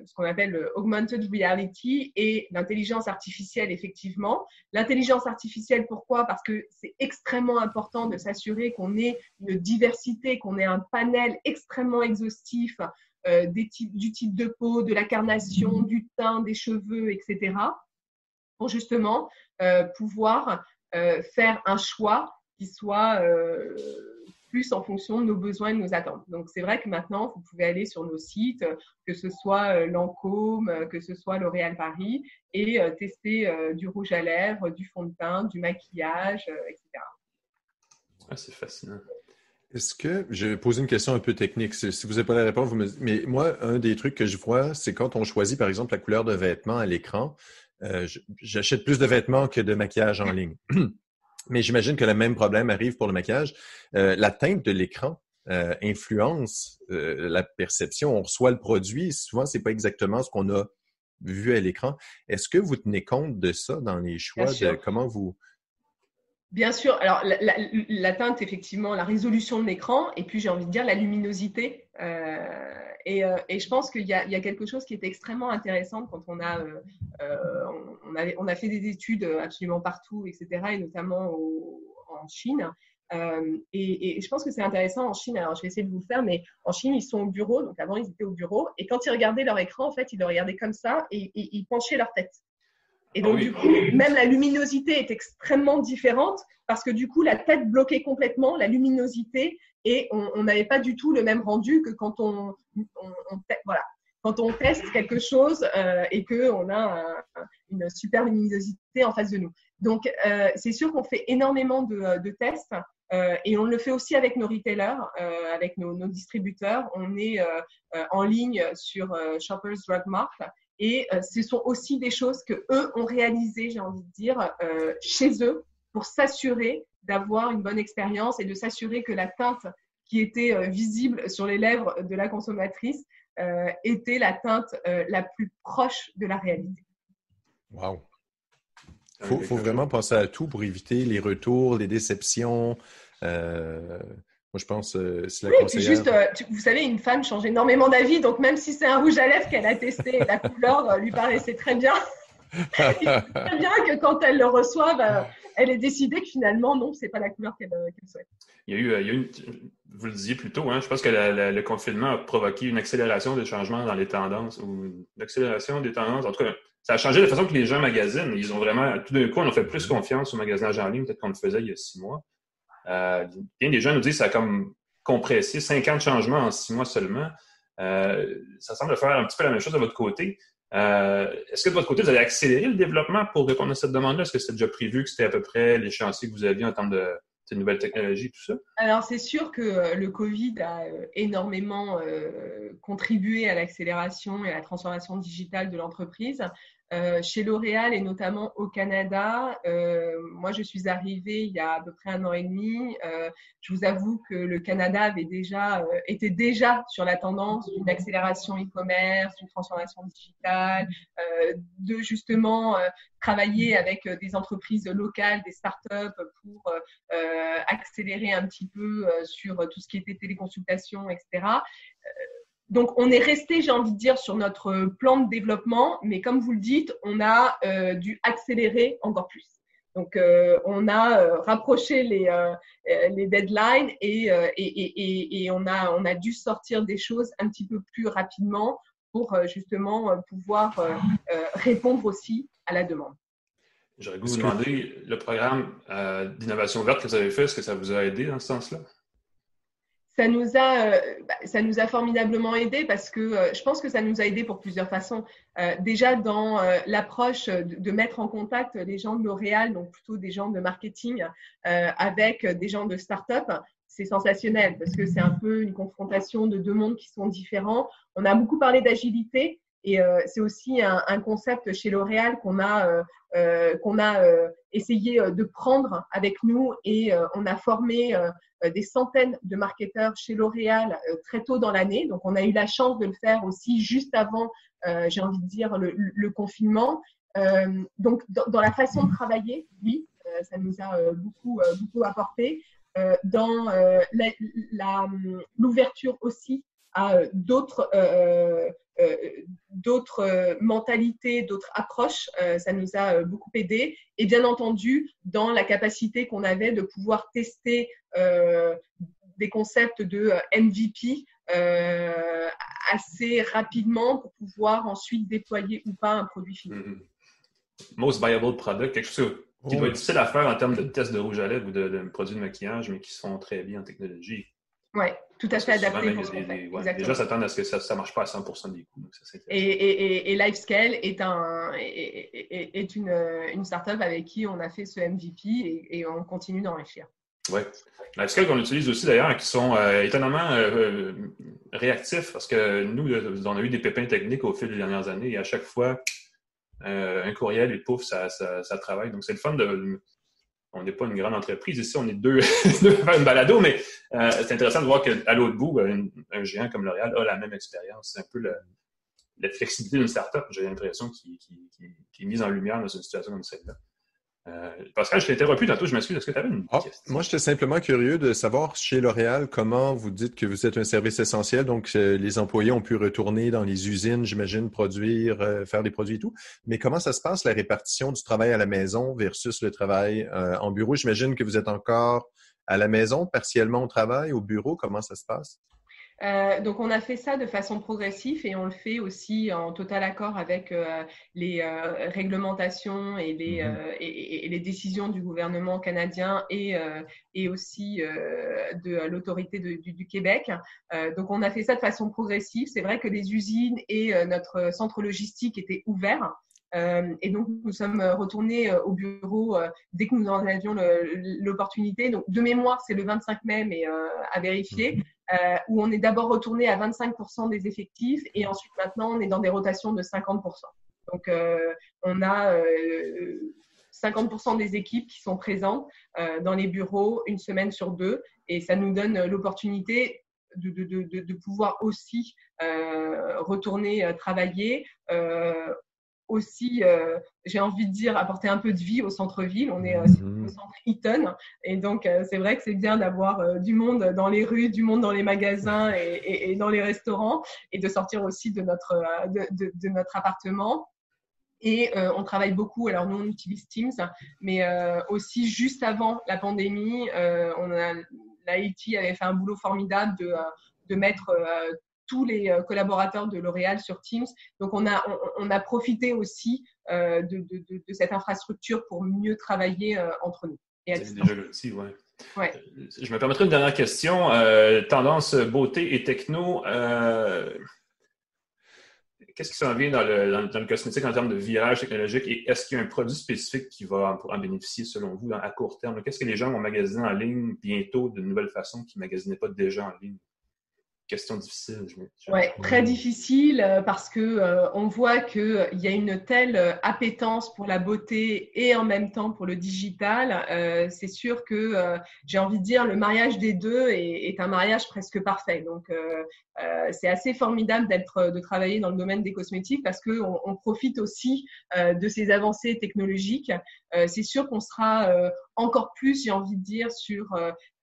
ce qu'on appelle augmented reality et l'intelligence artificielle, effectivement. L'intelligence artificielle, pourquoi? Parce que c'est extrêmement important de s'assurer qu'on ait une diversité, qu'on ait un panel extrêmement exhaustif du type de peau, de la carnation, du teint, des cheveux, etc pour justement euh, pouvoir euh, faire un choix qui soit euh, plus en fonction de nos besoins et de nos attentes. Donc, c'est vrai que maintenant, vous pouvez aller sur nos sites, que ce soit Lancôme, que ce soit L'Oréal Paris, et tester du rouge à lèvres, du fond de teint, du maquillage, etc. Ah, c'est fascinant. Est-ce que, je vais poser une question un peu technique, si vous n'avez pas la réponse, vous me mais moi, un des trucs que je vois, c'est quand on choisit, par exemple, la couleur de vêtement à l'écran, euh, j'achète plus de vêtements que de maquillage en ligne. Mais j'imagine que le même problème arrive pour le maquillage. Euh, la teinte de l'écran euh, influence la perception. On reçoit le produit, souvent c'est pas exactement ce qu'on a vu à l'écran. Est-ce que vous tenez compte de ça dans les choix de comment vous Bien sûr. Alors, la, teinte, effectivement, la résolution de l'écran, et puis j'ai envie de dire la luminosité. Euh, et, euh, et, je pense qu'il y, a quelque chose qui est extrêmement intéressant quand on a, euh, fait des études absolument partout, etc., et notamment en Chine. Et, et, je pense que c'est intéressant en Chine. Alors, je vais essayer de vous le faire, mais en Chine, ils sont au bureau. Donc, avant, ils étaient au bureau. Et quand ils regardaient leur écran, en fait, ils le regardaient comme ça et, ils penchaient leur tête. Et donc, ah du coup, même la luminosité est extrêmement différente parce que du coup, la tête bloquait complètement la luminosité et on n'avait pas du tout le même rendu que quand on, voilà, quand on teste quelque chose euh, et qu'on a une super luminosité en face de nous. Donc, euh, c'est sûr qu'on fait énormément de, de tests euh, et on le fait aussi avec nos retailers, euh, avec nos, nos, distributeurs. On est en ligne sur Shoppers Drug Mart et euh, ce sont aussi des choses que eux ont réalisées, j'ai envie de dire, euh, chez eux pour s'assurer d'avoir une bonne expérience et de s'assurer que la teinte qui était euh, visible sur les lèvres de la consommatrice était la teinte la plus proche de la réalité. Wow. Il faut, vraiment penser à tout pour éviter les retours, les déceptions. Euh, moi, je pense euh, c'est la oui, juste, euh, vous savez, une femme change énormément d'avis, donc même si c'est un rouge à lèvres qu'elle a testé, la couleur lui paraissait très bien. très bien que quand elle le reçoive, elle est décidée que finalement, non, c'est pas la couleur qu'elle souhaite. Il y a eu, il y a une, vous le disiez plus tôt, hein, je pense que le confinement a provoqué une accélération des changements dans les tendances, ou une accélération des tendances. En tout cas, ça a changé la façon que les gens magasinent. Ils ont vraiment, tout d'un coup, on a fait plus confiance au magasinage en ligne, peut-être qu'on le faisait il y a six mois. Euh, bien des gens nous disent que ça a comme compressé 50 changements en six mois seulement. Euh, ça semble faire un petit peu la même chose de votre côté. Euh, est-ce que de votre côté, vous avez accéléré le développement pour répondre à cette demande-là? Est-ce que c'était déjà prévu que c'était à peu près les chantiers que vous aviez en termes de, de nouvelles technologies, tout ça? Alors, c'est sûr que le Covid a énormément contribué à l'accélération et à la transformation digitale de l'entreprise. Euh, chez L'Oréal et notamment au Canada, euh, moi je suis arrivée il y a à peu près un an et demi. Euh, je vous avoue que le Canada avait déjà euh, était déjà sur la tendance d'une accélération e-commerce, d'une transformation digitale, euh, de justement travailler avec des entreprises locales, des startups pour accélérer un petit peu sur tout ce qui était téléconsultation, etc donc, on est resté, j'ai envie de dire, sur notre plan de développement, mais comme vous le dites, on a euh, dû accélérer encore plus. Donc, euh, on a euh, rapproché les, les deadlines et, et, et, on, a, on a dû sortir des choses un petit peu plus rapidement pour justement pouvoir répondre aussi à la demande. J'aurais vous demander, le programme d'innovation verte que vous avez fait, est-ce que ça vous a aidé dans ce sens-là? Ça nous a, euh, bah, ça nous a formidablement aidé parce que euh, je pense que ça nous a aidé pour plusieurs façons. Euh, déjà dans l'approche de, mettre en contact les gens de L'Oréal, donc plutôt des gens de marketing, avec des gens de start-up, c'est sensationnel parce que c'est un peu une confrontation de deux mondes qui sont différents. On a beaucoup parlé d'agilité et c'est aussi un, concept chez L'Oréal qu'on a, qu'on a essayé de prendre avec nous et on a formé euh, des centaines de marketeurs chez L'Oréal euh, très tôt dans l'année. Donc, on a eu la chance de le faire aussi juste avant, euh, j'ai envie de dire, le, confinement. donc, dans, la façon de travailler, oui, ça nous a beaucoup, beaucoup apporté. dans l'ouverture aussi à d'autres euh, d'autres euh, mentalités, d'autres approches. Euh, ça nous a beaucoup aidé. Et bien entendu, dans la capacité qu'on avait de pouvoir tester des concepts de MVP assez rapidement pour pouvoir ensuite déployer ou pas un produit fini. Mm-hmm. Most viable product, quelque chose qui doit être difficile à faire en termes de tests de rouge à lèvres ou de, de produits de maquillage, mais qui sont très bien en technologie. Oui, tout à fait adapté pour ce qu'on fait. déjà, s'attendre à ce que ça ne marche pas à 100% des coûts. et, et, et, LifeScale est, un, est, une, une startup avec qui on a fait ce MVP et, on continue d'enrichir. Oui. LifeScale qu'on utilise aussi d'ailleurs, qui sont euh, étonnamment euh, euh, réactifs parce que nous, on a eu des pépins techniques au fil des dernières années et à chaque fois, un courriel et pouf, ça, ça, ça travaille. Donc, c'est le fun de, on n'est pas une grande entreprise. Ici, on est deux, deux une balado, mais euh, c'est intéressant de voir qu'à l'autre bout, un, géant comme L'Oréal a la même expérience. C'est un peu la flexibilité d'une startup, j'ai l'impression, qui, qui, est mise en lumière dans une situation comme celle-là. Euh, Pascal, je t'ai interrompu tantôt, je m'excuse. Est-ce que tu avais une ah, question? Moi, j'étais simplement curieux de savoir chez L'Oréal comment vous dites que vous êtes un service essentiel. Donc, euh, les employés ont pu retourner dans les usines, j'imagine, produire, euh, faire des produits et tout. Mais comment ça se passe, la répartition du travail à la maison versus le travail en bureau? J'imagine que vous êtes encore à la maison, partiellement au travail, au bureau. Comment ça se passe? Euh, donc, on a fait ça de façon progressive et on le fait aussi en total accord avec euh, les euh, réglementations et les, mhm. et, les, décisions du gouvernement canadien et, et aussi de l'autorité du, du, Québec. donc, on a fait ça de façon progressive. C'est vrai que les usines et notre centre logistique étaient ouverts. et donc, nous sommes retournés au bureau dès que nous en avions l'opportunité. Donc, de mémoire, c'est le 25 mai, mais à vérifier. Euh, où on est d'abord retourné à 25% des effectifs et ensuite maintenant on est dans des rotations de 50%. Donc euh, on a 50% euh, des équipes qui sont présentes dans les bureaux une semaine sur deux et ça nous donne l'opportunité de, pouvoir aussi retourner travailler aussi, euh, j'ai envie de dire, apporter un peu de vie au centre-ville. On est mhm. au centre Eaton. Et donc, c'est vrai que c'est bien d'avoir du monde dans les rues, du monde dans les magasins et, et, dans les restaurants et de sortir aussi de notre, de, de, de notre appartement. Et on travaille beaucoup, alors nous on utilise Teams, mais aussi juste avant la pandémie, on a, l'IT avait fait un boulot formidable de, de mettre tous les euh, collaborateurs de L'Oréal sur Teams. Donc, on a, on, a profité aussi euh, de, de, de, cette infrastructure pour mieux travailler euh, entre nous. Déjà l'outil, oui. Ouais. Je me permettrai une dernière question. tendance beauté et techno. Qu'est-ce qui s'en vient dans le, dans, le, cosmétique en termes de virage technologique et est-ce qu'il y a un produit spécifique qui va en, en bénéficier selon vous à court terme? Qu'est-ce que les gens vont magasiner en ligne bientôt de nouvelles façons qu'ils ne magasinaient pas déjà en ligne? Question difficile. Je ouais, très difficile euh, parce que euh, on voit qu'il euh, y a une telle appétence pour la beauté et en même temps pour le digital. c'est sûr que j'ai envie de dire le mariage des deux est, est un mariage presque parfait. Donc c'est assez formidable d'être de travailler dans le domaine des cosmétiques parce que on, on profite aussi de ces avancées technologiques. c'est sûr qu'on sera encore plus, j'ai envie de dire, sur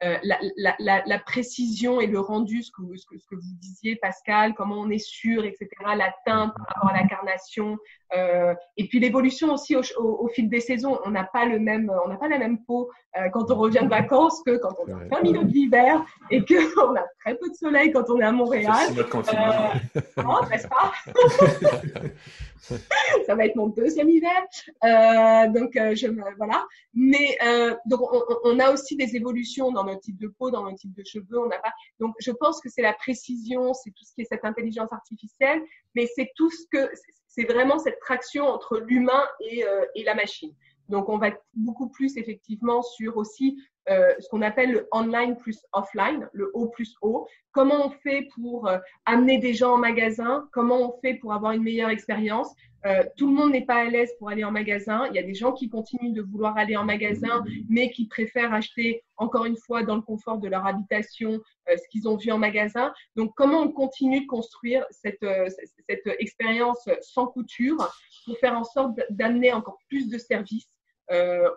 euh, la, précision et le rendu, ce que, ce, que, vous disiez, Pascal, comment on est sûr, etc., la teinte par rapport à l'incarnation, euh, et puis l'évolution aussi au, fil des saisons. On n'a pas le même, on n'a pas la même peau euh, quand on revient de vacances que quand on est en plein milieu de l'hiver et qu'on a très peu de soleil quand on est à Montréal. C'est notre confinement. non, n'est-ce pas? ça va être mon deuxième hiver. Euh, donc, je, voilà. Mais donc, on, a aussi des évolutions dans notre type de peau, dans notre type de cheveux. On n'a pas. Donc, je pense que c'est la précision, c'est tout ce qui est cette intelligence artificielle, mais c'est tout ce que c'est vraiment cette traction entre l'humain et, euh, et, la machine. Donc, on va beaucoup plus effectivement sur aussi euh, ce qu'on appelle le online plus offline, le O plus O. Comment on fait pour euh, amener des gens en magasin? Comment on fait pour avoir une meilleure expérience? Euh, tout le monde n'est pas à l'aise pour aller en magasin. Il y a des gens qui continuent de vouloir aller en magasin, mais qui préfèrent acheter encore une fois dans le confort de leur habitation ce qu'ils ont vu en magasin. Donc, comment on continue de construire cette expérience sans couture pour faire en sorte d'amener encore plus de services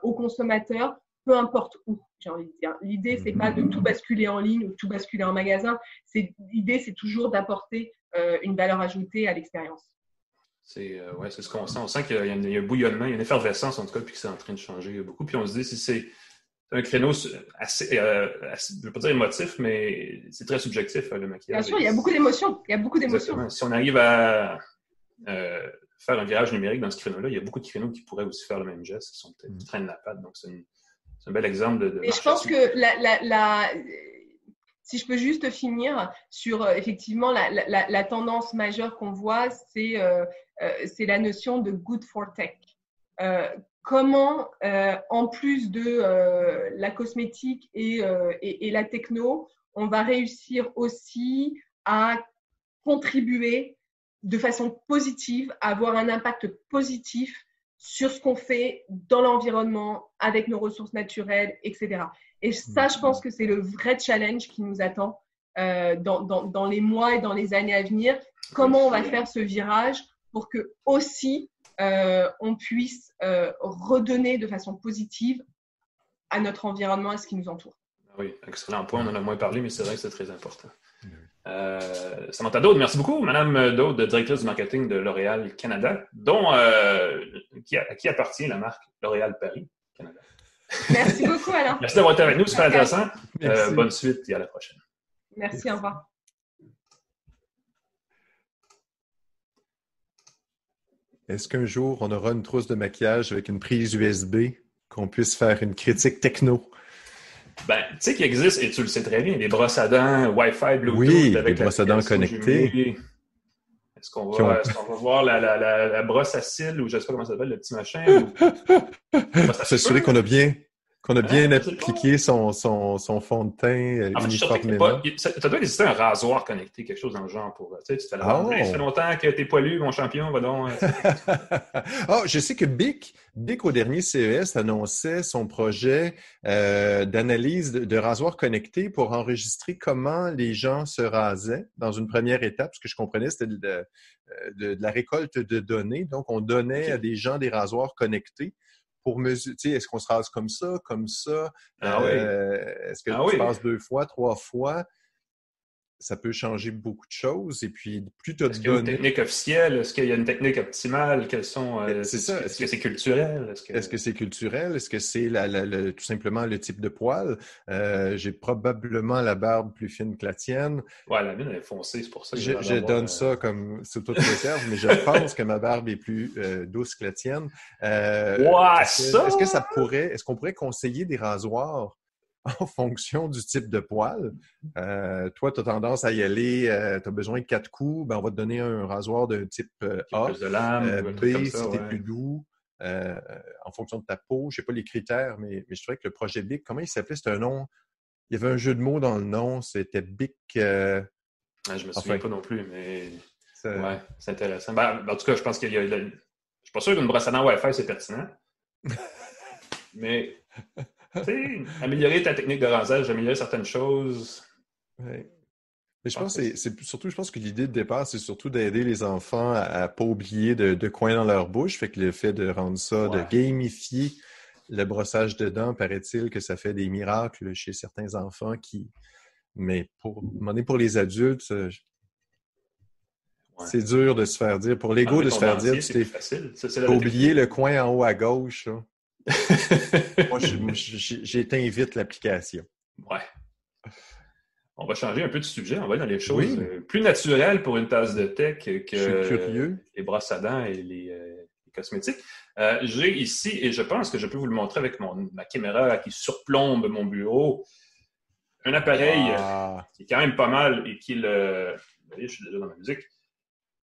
aux consommateurs, peu importe où, j'ai envie de dire. L'idée, c'est pas de tout basculer en ligne ou tout basculer en magasin. L'idée, c'est toujours d'apporter une valeur ajoutée à l'expérience. C'est euh, ouais, ce qu'on sent. On sent qu'il y, a un bouillonnement, il y a une effervescence en tout cas, puis que c'est en train de changer beaucoup. Puis on se dit, si c'est un créneau assez, euh, je ne veux pas dire émotif, mais c'est très subjectif, le maquillage. Bien sûr, il y a beaucoup d'émotions. Il y a beaucoup d'émotions. Si on arrive à euh, faire un virage numérique dans ce créneau-là, il y a beaucoup de créneaux qui pourraient aussi faire le même geste, qui sont peut-être mm. traînent la patte. Donc, c'est un bel exemple de. Et je pense que la, la, la si je peux juste finir sur effectivement la, tendance majeure qu'on voit, c'est euh, c'est la notion de good for tech. Euh, comment, euh, en plus de la cosmétique et, et, la techno, on va réussir aussi à contribuer de façon positive, à avoir un impact positif sur ce qu'on fait dans l'environnement, avec nos ressources naturelles, etc. Et ça, je pense que c'est le vrai challenge qui nous attend euh, dans, dans, dans, les mois et dans les années à venir. Comment on va faire ce virage pour que aussi euh, on puisse euh, redonner de façon positive à notre environnement, à ce qui nous entoure? Ah oui, excellent point. On en a moins parlé, mais c'est vrai que c'est très important. Euh, Samantha Daude, merci beaucoup. Madame Daude, directrice du marketing de L'Oréal Canada, dont, euh, qui, à qui appartient la marque L'Oréal Paris Canada. Merci beaucoup, Alain. merci d'avoir été avec nous, super intéressant. bonne suite et à la prochaine. Merci, au revoir. Est-ce qu'un jour, on aura une trousse de maquillage avec une prise USB qu'on puisse faire une critique techno? Ben, tu sais qu'il existe, et tu le sais très bien, des brosses à dents Wi-Fi, Bluetooth. Oui, avec des brosses à dents connectées. Est-ce qu'on va, voir la, brosse à cils ou je ne sais pas comment ça s'appelle, le petit machin? S'assurer qu'on a bien Qu'on a bien appliqué son, son, son, fond de teint euh, en fait, uniformément. Ça, doit exister un rasoir connecté, quelque chose dans le genre pour. Tu sais, tu fais oh. ça fait longtemps que t'es poilu, mon champion, va donc. oh, je sais que Bic, Bic au dernier CES annonçait son projet euh, d'analyse de, de, rasoir connecté pour enregistrer comment les gens se rasaient dans une première étape. Ce que je comprenais, c'était de, de, de, la récolte de données. Donc, on donnait à des gens des rasoirs connectés pour mesurer, est-ce qu'on se rase comme ça, comme ça? Ah euh, est-ce que ah tu passes deux fois, trois fois? Ça peut changer beaucoup de choses. Et puis, plus tu as Est-ce qu'il y a une technique officielle? Est-ce qu'il y a une technique optimale? Quelles sont. Euh, c'est ça. Est-ce que c'est culturel? Est-ce que c'est culturel? Est-ce que c'est tout simplement le type de poil? Euh, j'ai probablement la barbe plus fine que la tienne. Ouais, la mienne, elle est foncée, c'est pour ça que je, je donne euh, ça comme sous toute réserve, mais je pense que ma barbe est plus douce que la tienne. ouais, ça! Est-ce que ça pourrait. Est-ce qu'on pourrait conseiller des rasoirs? En fonction du type de poil. Euh, toi, tu as tendance à y aller, euh, tu as besoin de quatre coups, ben, on va te donner un rasoir de type euh, A, de lame, B, si tu es plus doux, en fonction de ta peau. Je ne sais pas les critères, mais, je trouvais que le projet BIC, comment il s'appelait? C'était un nom, il y avait un jeu de mots dans le nom, c'était BIC. Ah, je me souviens pas non plus, mais ouais, c'est intéressant. Ben, en tout cas, je pense qu'il y a... Je suis pas sûr qu'une brosse à dents Wi-Fi, c'est pertinent. mais améliorer ta technique de rasage, améliorer certaines choses. Mais je pense que c'est surtout, je pense que l'idée de départ, c'est surtout d'aider les enfants à ne pas oublier de, de, coin dans leur bouche. Fait que le fait de rendre ça, de gamifier le brossage de dents, paraît-il que ça fait des miracles chez certains enfants qui. Mais pour, pour les adultes, euh, c'est dur de se faire dire. Pour l'ego de se faire dire, c'est oublier le coin en haut à gauche. Moi, j'éteins vite l'application. Ouais. On va changer un peu de sujet. On va aller dans les choses euh, plus naturelles pour une tasse de tech que les brosses à dents et les, euh, cosmétiques. Euh, j'ai ici, et je pense que je peux vous le montrer avec mon, ma caméra qui surplombe mon bureau, un appareil ah. qui est quand même pas mal et qui le. Vous voyez, je suis déjà dans ma musique.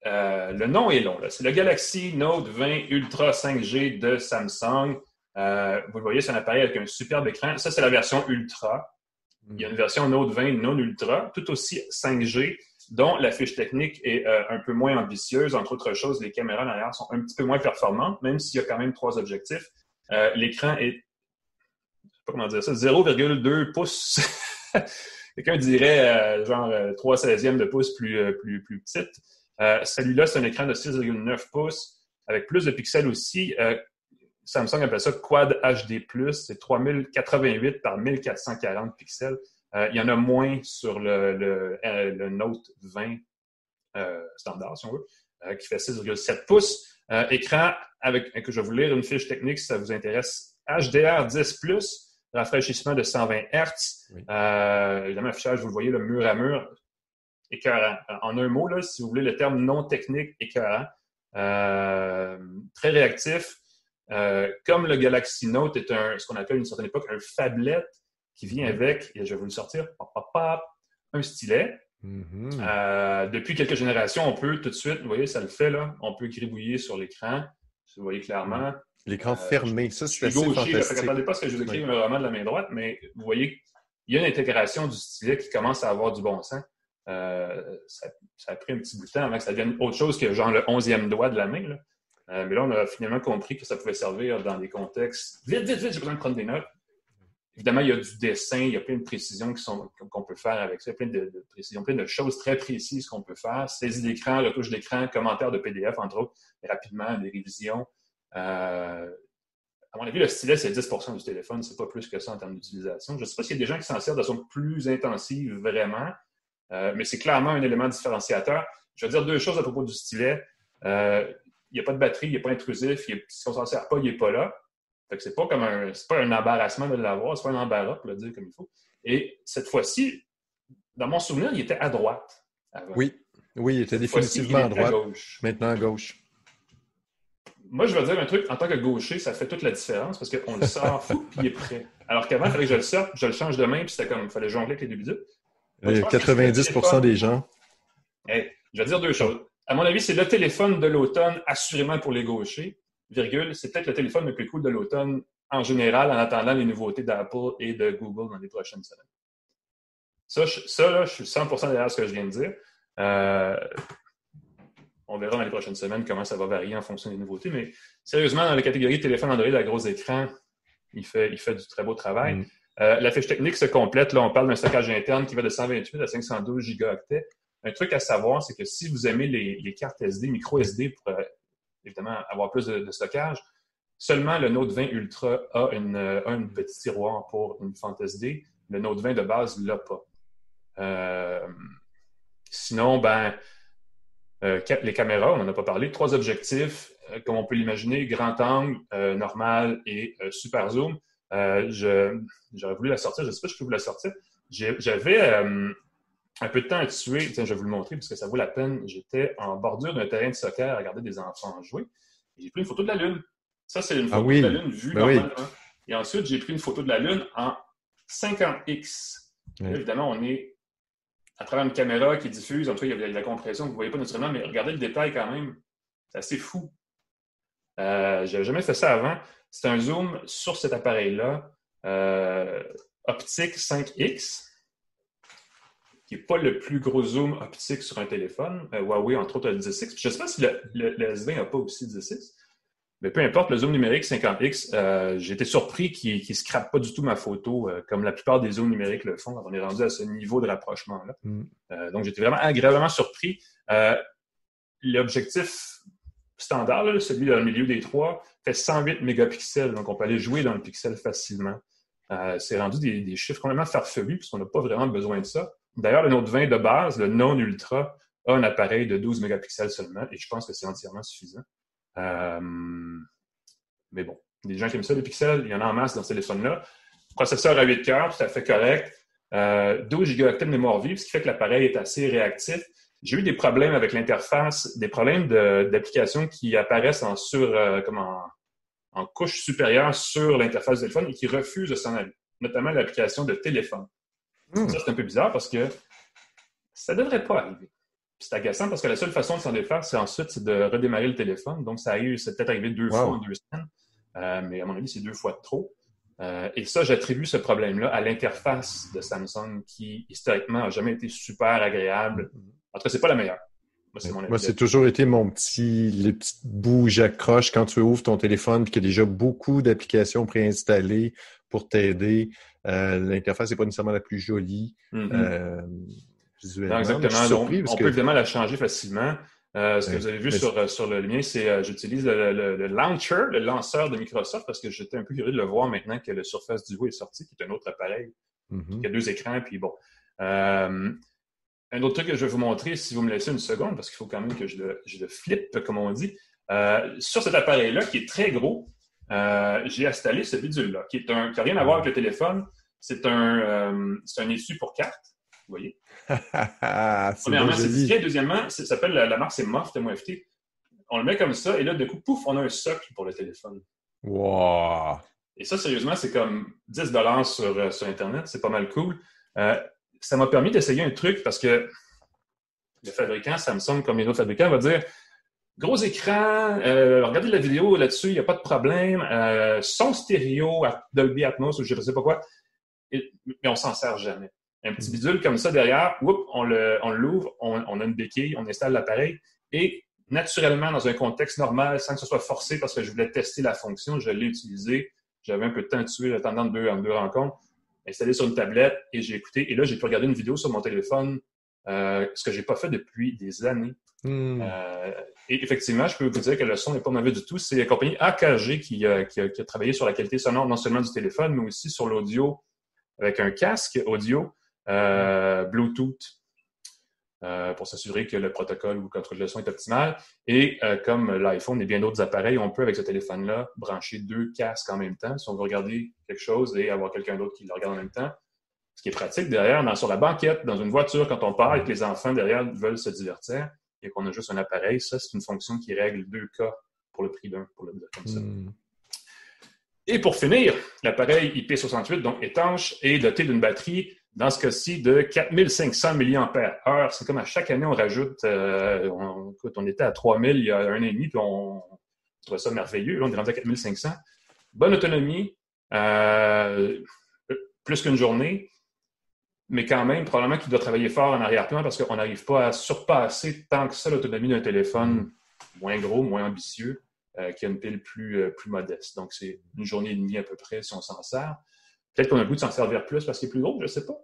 le nom est long. C'est le Galaxy Note 20 Ultra 5G de Samsung. Euh, vous le voyez, c'est un appareil avec un superbe écran. Ça, c'est la version Ultra. Il y a une version Note 20 non Ultra, tout aussi 5G, dont la fiche technique est euh, un peu moins ambitieuse. Entre autres choses, les caméras derrière sont un petit peu moins performantes, même s'il y a quand même trois objectifs. Euh, l'écran est, je sais pas comment dire ça, 0,2 pouces. Quelqu'un dirait genre 3 16e de pouce plus, plus, plus petite. Celui-là, c'est un écran de 6,9 pouces avec plus de pixels aussi. Samsung appelle ça Quad HD+, c'est 3088 par 1440 pixels. Euh, il y en a moins sur le, le, euh, Note 20 euh, standard, si on veut, qui fait 6,7 pouces. écran avec, que je vais vous lire une fiche technique si ça vous intéresse. HDR10+, rafraîchissement de 120 Hz. évidemment, affichage, vous le voyez, le mur à mur, écœurant. En un mot, là, si vous voulez le terme non technique, écœurant. très réactif, euh, comme le Galaxy Note est un, ce qu'on appelle à une certaine époque un phablet qui vient mm-hmm. avec, et je vais vous le sortir, un stylet. Mm-hmm. Euh, depuis quelques générations, on peut tout de suite, vous voyez, ça le fait là, on peut gribouiller sur l'écran. Vous voyez clairement. L'écran euh, fermé, ça c'est assez gaucher, fantastique. Attendez pas ce que je vous écrive vraiment de la main droite, mais vous voyez, il y a une intégration du stylet qui commence à avoir du bon sens. ça, a pris un petit bout de temps avant que ça devienne autre chose que genre le onzième doigt de la main. Là. Euh, mais là, on a finalement compris que ça pouvait servir dans des contextes. Vite, vite, vite, j'ai besoin de prendre des notes. Évidemment, il y a du dessin, il y a plein de précisions qu'on peut faire avec ça, plein de, précisions, plein de choses très précises qu'on peut faire. Saisie d'écran, retouche d'écran, commentaires de PDF, entre autres, rapidement, des révisions. Euh, à mon avis, le stylet, c'est 10% du téléphone, c'est pas plus que ça en termes d'utilisation. Je ne sais pas s'il y a des gens qui s'en servent de façon plus intensive, vraiment, euh, mais c'est clairement un élément différenciateur. Je vais dire deux choses à propos du stylet n'y a pas de batterie, il n'est pas intrusif, si on s'en sert pas, il n'est pas là. Fait que c'est pas comme un, c'est pas un embarrassement de l'avoir, c'est pas un embarras pour le dire comme il faut. Et cette fois-ci, dans mon souvenir, il était à droite. Oui, oui, il était définitivement à droite. Maintenant à gauche. Moi, je vais dire un truc, en tant que gaucher, ça fait toute la différence parce qu'on le sort fou puis il est prêt. Alors qu'avant, il fallait que je le sorte, je le change de main, puis c'était comme, il fallait jongler avec les deux bidules. 90 des gens. je vais dire deux choses à mon avis, c'est le téléphone de l'automne, assurément pour les gauchers, virgule, c'est peut-être le téléphone le plus cool de l'automne en général en attendant les nouveautés d'Apple et de Google dans les prochaines semaines. Ça, je, ça là, je suis 100% derrière ce que je viens de dire. Euh, on verra dans les prochaines semaines comment ça va varier en fonction des nouveautés. Mais sérieusement, dans la catégorie téléphone Android à gros écran, il fait, il fait du très beau travail. Mm. Euh, la fiche technique se complète. Là, on parle d'un stockage interne qui va de 128 à 512 gigaoctets. Un truc à savoir, c'est que si vous aimez les, cartes SD, micro SD, pour euh, évidemment avoir plus de, stockage, seulement le Note 20 Ultra a une, un petit tiroir pour une fente SD. Le Note 20 de base ne l'a pas. Euh, sinon, ben, euh, les caméras, on n'en a pas parlé. Trois objectifs, euh, comme on peut l'imaginer, grand angle, normal et super zoom. J'aurais voulu la sortir, je ne sais pas si je peux vous la sortir. J'avais un peu de temps à tuer. Tiens, je vais vous le montrer parce que ça vaut la peine. J'étais en bordure d'un terrain de soccer à regarder des enfants jouer. J'ai pris une photo de la Lune. Ça, c'est une ah photo de la Lune vue ben normalement. Et ensuite, j'ai pris une photo de la Lune en 50x. évidemment, on est à travers une caméra qui diffuse, en tout cas, il y a de la compression vous ne voyez pas naturellement, mais regardez le détail quand même. C'est assez fou. Euh, je n'avais jamais fait ça avant. C'est un zoom sur cet appareil-là, euh, optique 5X, qui n'est pas le plus gros zoom optique sur un téléphone. Euh, Huawei, entre autres, a le 10X. Je ne sais pas si le, le, S20 n'a pas aussi 10X. Mais peu importe, le zoom numérique 50X, euh, j'ai été surpris qu'il ne scrape pas du tout ma photo, euh, comme la plupart des zooms numériques le font. On est rendu à ce niveau de rapprochement-là. Mm. Donc, j'étais vraiment agréablement surpris. L'objectif standard, celui dans le milieu des trois, fait 108 mégapixels. Donc, on peut aller jouer dans le pixel facilement. C'est rendu des, chiffres complètement farfelus, puisqu'on n'a pas vraiment besoin de ça. D'ailleurs, le Note 20 de base, le non ultra, a un appareil de 12 mégapixels seulement, et je pense que c'est entièrement suffisant. Euh, mais bon, des gens qui aiment ça, les pixels, il y en a en masse dans ce téléphone-là. Processeur à 8 cœurs, tout à fait correct. 12 euh, gigaoctets de mémoire vive, ce qui fait que l'appareil est assez réactif. J'ai eu des problèmes avec l'interface, des problèmes d'applications qui apparaissent en, sur, euh, en, couche supérieure sur l'interface du téléphone et qui refusent de s'en aller, notamment l'application de téléphone. Hmm. Ça, c'est un peu bizarre parce que ça ne devrait pas arriver c'est agaçant parce que la seule façon de s'en défaire, c'est ensuite c'est de redémarrer le téléphone. Donc, ça a eu, c'est peut-être arrivé deux fois en deux semaines, euh, mais à mon avis, c'est deux fois de trop. Euh, et ça, j'attribue ce problème-là à l'interface de Samsung qui, historiquement, n'a jamais été super agréable. En tout cas, c'est pas la meilleure. Moi, c'est toujours été mon petit, les petites bouts accroche quand tu ouvres ton téléphone et qu'il y a déjà beaucoup d'applications préinstallées pour t'aider. Euh, l'interface n'est pas nécessairement la plus jolie. Mm-hmm exactement. on peut évidemment la changer facilement. Euh, ce que vous avez vu sur, euh, sur le mien, c'est euh, j'utilise le, launcher, le lanceur de Microsoft, parce que j'étais un peu curieux de le voir maintenant que le Surface Duo est sorti, qui est un autre appareil, mm-hmm. qui a deux écrans, puis bon. un autre truc que je vais vous montrer, si vous me laissez une seconde, parce qu'il faut quand même que je le, je le flippe, comme on dit. sur cet appareil-là, qui est très gros, j'ai installé ce bidule-là, qui n'a rien à voir avec le téléphone. C'est un, un étui pour carte, vous voyez. Premièrement, c'est discret. Deuxièmement, ça s'appelle la, marque, c'est MOFT, MOFT. On le met comme ça, et là, de coup, pouf, on a un socle pour le téléphone. Wow! Et ça, sérieusement, c'est comme 10 sur, euh, sur Internet. C'est pas mal cool. Euh, ça m'a permis d'essayer un truc parce que le fabricant, Samsung, comme les autres fabricants, va dire gros écran, euh, regardez la vidéo là-dessus, il n'y a pas de problème. son stéréo, Dolby Atmos, ou je ne sais pas quoi. Mais on s'en sert jamais un petit bidule comme ça derrière, on l'ouvre, on, on, a une béquille, on installe l'appareil et naturellement, dans un contexte normal, sans que ce soit forcé parce que je voulais tester la fonction, je l'ai utilisé. J'avais un peu de temps à tuer, attendant deux, en deux rencontres, installé sur une tablette et j'ai écouté. Et là, j'ai pu regarder une vidéo sur mon téléphone, euh, ce que j'ai pas fait depuis des années. Hmm. Euh, et effectivement, je peux vous dire que le son n'est pas mauvais du tout. C'est la compagnie AKG qui, qui, a, travaillé sur la qualité sonore non seulement du téléphone, mais aussi sur l'audio avec un casque audio euh, Bluetooth euh, pour s'assurer que le protocole ou le contrôle de son est optimal. Et euh, comme l'iPhone et bien d'autres appareils, on peut avec ce téléphone-là brancher deux casques en même temps si on veut regarder quelque chose et avoir quelqu'un d'autre qui le regarde en même temps. Ce qui est pratique derrière, dans, sur la banquette, dans une voiture, quand on part et que les enfants derrière veulent se divertir et qu'on a juste un appareil, ça, c'est une fonction qui règle deux cas pour le prix d'un, pour le dire comme ça. Hmm. Et pour finir, l'appareil IP68, donc étanche, est doté d'une batterie dans ce cas-ci, de 4500 mAh. C'est comme à chaque année, on rajoute, euh, on, écoute, on était à 3000 il y a un an et demi, puis on, trouvait ça merveilleux. On est rendu à 4500. Bonne autonomie, Euh, plus qu'une journée, mais quand même, probablement qu'il doit travailler fort en arrière-plan parce qu'on n'arrive pas à surpasser tant que ça l'autonomie d'un téléphone moins gros, moins ambitieux, qui a une pile plus, euh, plus modeste. Donc, c'est une journée et demie à peu près si on s'en sert. Peut-être qu'on a le goût de s'en servir plus parce qu'il est plus gros, je ne sais pas.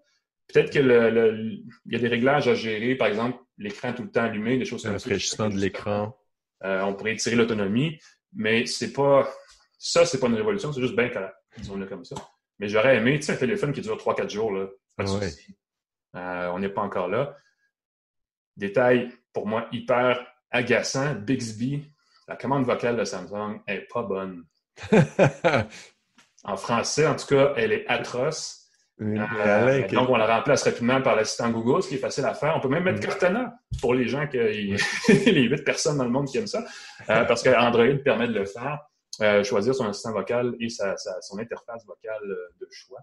Peut-être qu'il y a des réglages à gérer, par exemple, l'écran tout le temps allumé, des choses comme ça. Rafraîchissement de l'écran. on pourrait étirer l'autonomie, mais c'est pas. Ça, c'est pas une révolution, c'est juste bien correct, disons-le comme ça. Mais j'aurais aimé, tu sais, un téléphone qui dure 3-4 jours, là. Pas de euh, on n'est pas encore là. Détail, pour moi, hyper agaçant. Bixby, la commande vocale de Samsung est pas bonne. en français, en tout cas, elle est atroce. Euh, donc, on la remplace rapidement par l'assistant Google, ce qui est facile à faire. On peut même mettre Cortana pour les gens, qui, les huit personnes dans le monde qui aiment ça, euh, parce qu'Android permet de le faire. Euh, choisir son assistant vocal et son interface vocale de choix.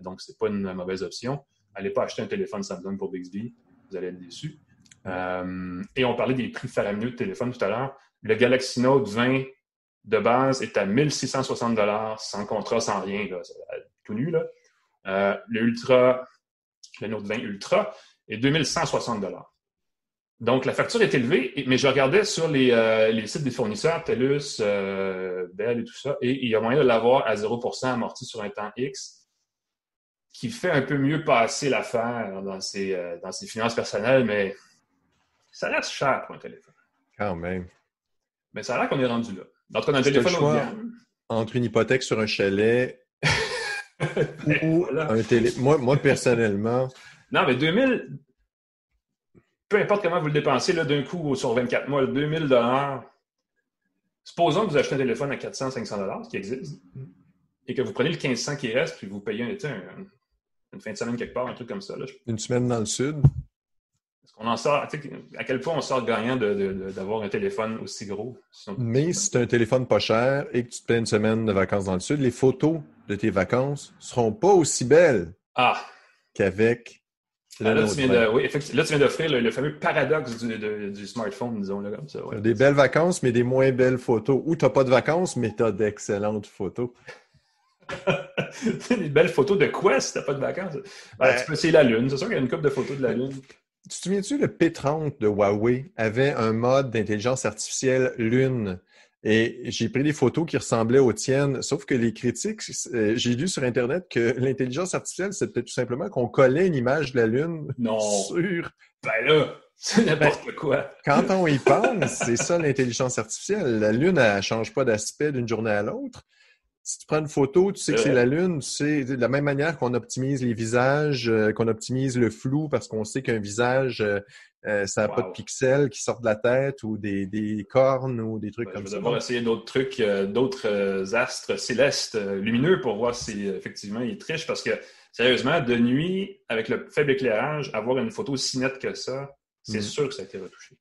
Donc, ce n'est pas une mauvaise option. Allez pas acheter un téléphone Samsung pour Bixby, vous allez être déçu. Et on parlait des prix faramineux de téléphone tout à l'heure. Le Galaxy Note 20 de base est à 1660 sans contrat, sans rien, tout nu. Là. le Ultra, le Note 20 Ultra est 2160 donc, la facture est élevée, mais je regardais sur les, euh, sites des fournisseurs, TELUS, euh, Bell et tout ça, et il y a moyen de l'avoir à 0% amorti sur un temps X, qui fait un peu mieux passer l'affaire dans euh, dans ses finances personnelles, mais ça reste cher pour un téléphone. Quand même. Mais ça a l'air qu'on est rendu là. En tout cas, un téléphone choix Entre une hypothèque sur un chalet ou un téléphone. Moi, moi, personnellement. Non, mais 2000, peu importe comment vous le dépensez, d'un coup, sur 24 mois, 2000 Supposons que vous achetez un téléphone à 400, 500 ce qui existe, et que vous prenez le 1500 qui reste, puis vous payez un, une fin de semaine quelque part, un truc comme ça. Une semaine dans le sud. Est-ce qu'on en sort, à quel point on sort gagnant d'avoir un téléphone aussi gros? Mais si tu as un téléphone pas cher et que tu te payes une semaine de vacances dans le sud, les photos de tes vacances seront pas aussi belles ah. qu'avec ah, là, tu viens d'offrir le, fameux paradoxe du, smartphone, disons-le comme ça. Des belles vacances, mais des moins belles photos. Ou tu n'as pas de vacances, mais tu as d'excellentes photos. des belles photos de quoi si tu n'as pas de vacances? Ben, tu peux essayer la Lune. C'est sûr qu'il y a une coupe de photos de la Lune. Tu te souviens-tu, le P30 de Huawei avait un mode d'intelligence artificielle Lune? Et j'ai pris des photos qui ressemblaient aux tiennes, sauf que les critiques, euh, j'ai lu sur Internet que l'intelligence artificielle, c'était tout simplement qu'on collait une image de la Lune non. sur... Ben là, c'est n'importe ben, quoi. Quand on y pense, c'est ça l'intelligence artificielle. La Lune, elle ne change pas d'aspect d'une journée à l'autre. Si tu prends une photo, tu sais que c'est la Lune, tu sais, de la même manière qu'on optimise les visages, euh, qu'on optimise le flou parce qu'on sait qu'un visage, euh, euh, ça n'a pas de pixels qui sortent de la tête ou des, cornes ou des trucs comme ça. Je vais devoir essayer d'autres trucs, d'autres astres célestes lumineux pour voir si effectivement il triche parce que sérieusement, de nuit, avec le faible éclairage, avoir une photo si nette que ça, c'est mm. sûr que ça a été retouché.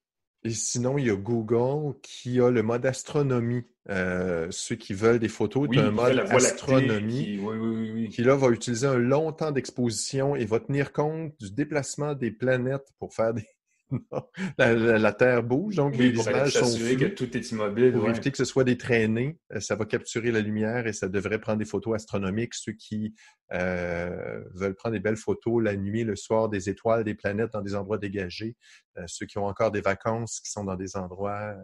Et sinon, il y a Google qui a le mode astronomie. Euh, ceux qui veulent des photos d'un mode astronomie qui, qui, là va utiliser un long temps d'exposition et va tenir compte du déplacement des planètes pour faire des, la, Terre bouge, donc les images sont que tout est immobile. Pour éviter que ce soit des traînées, euh, ça va capturer la lumière et ça devrait prendre des photos astronomiques. Ceux qui euh, veulent prendre des belles photos la nuit, le soir, des étoiles, des planètes dans des endroits dégagés. Euh, ceux qui ont encore des vacances, qui sont dans des endroits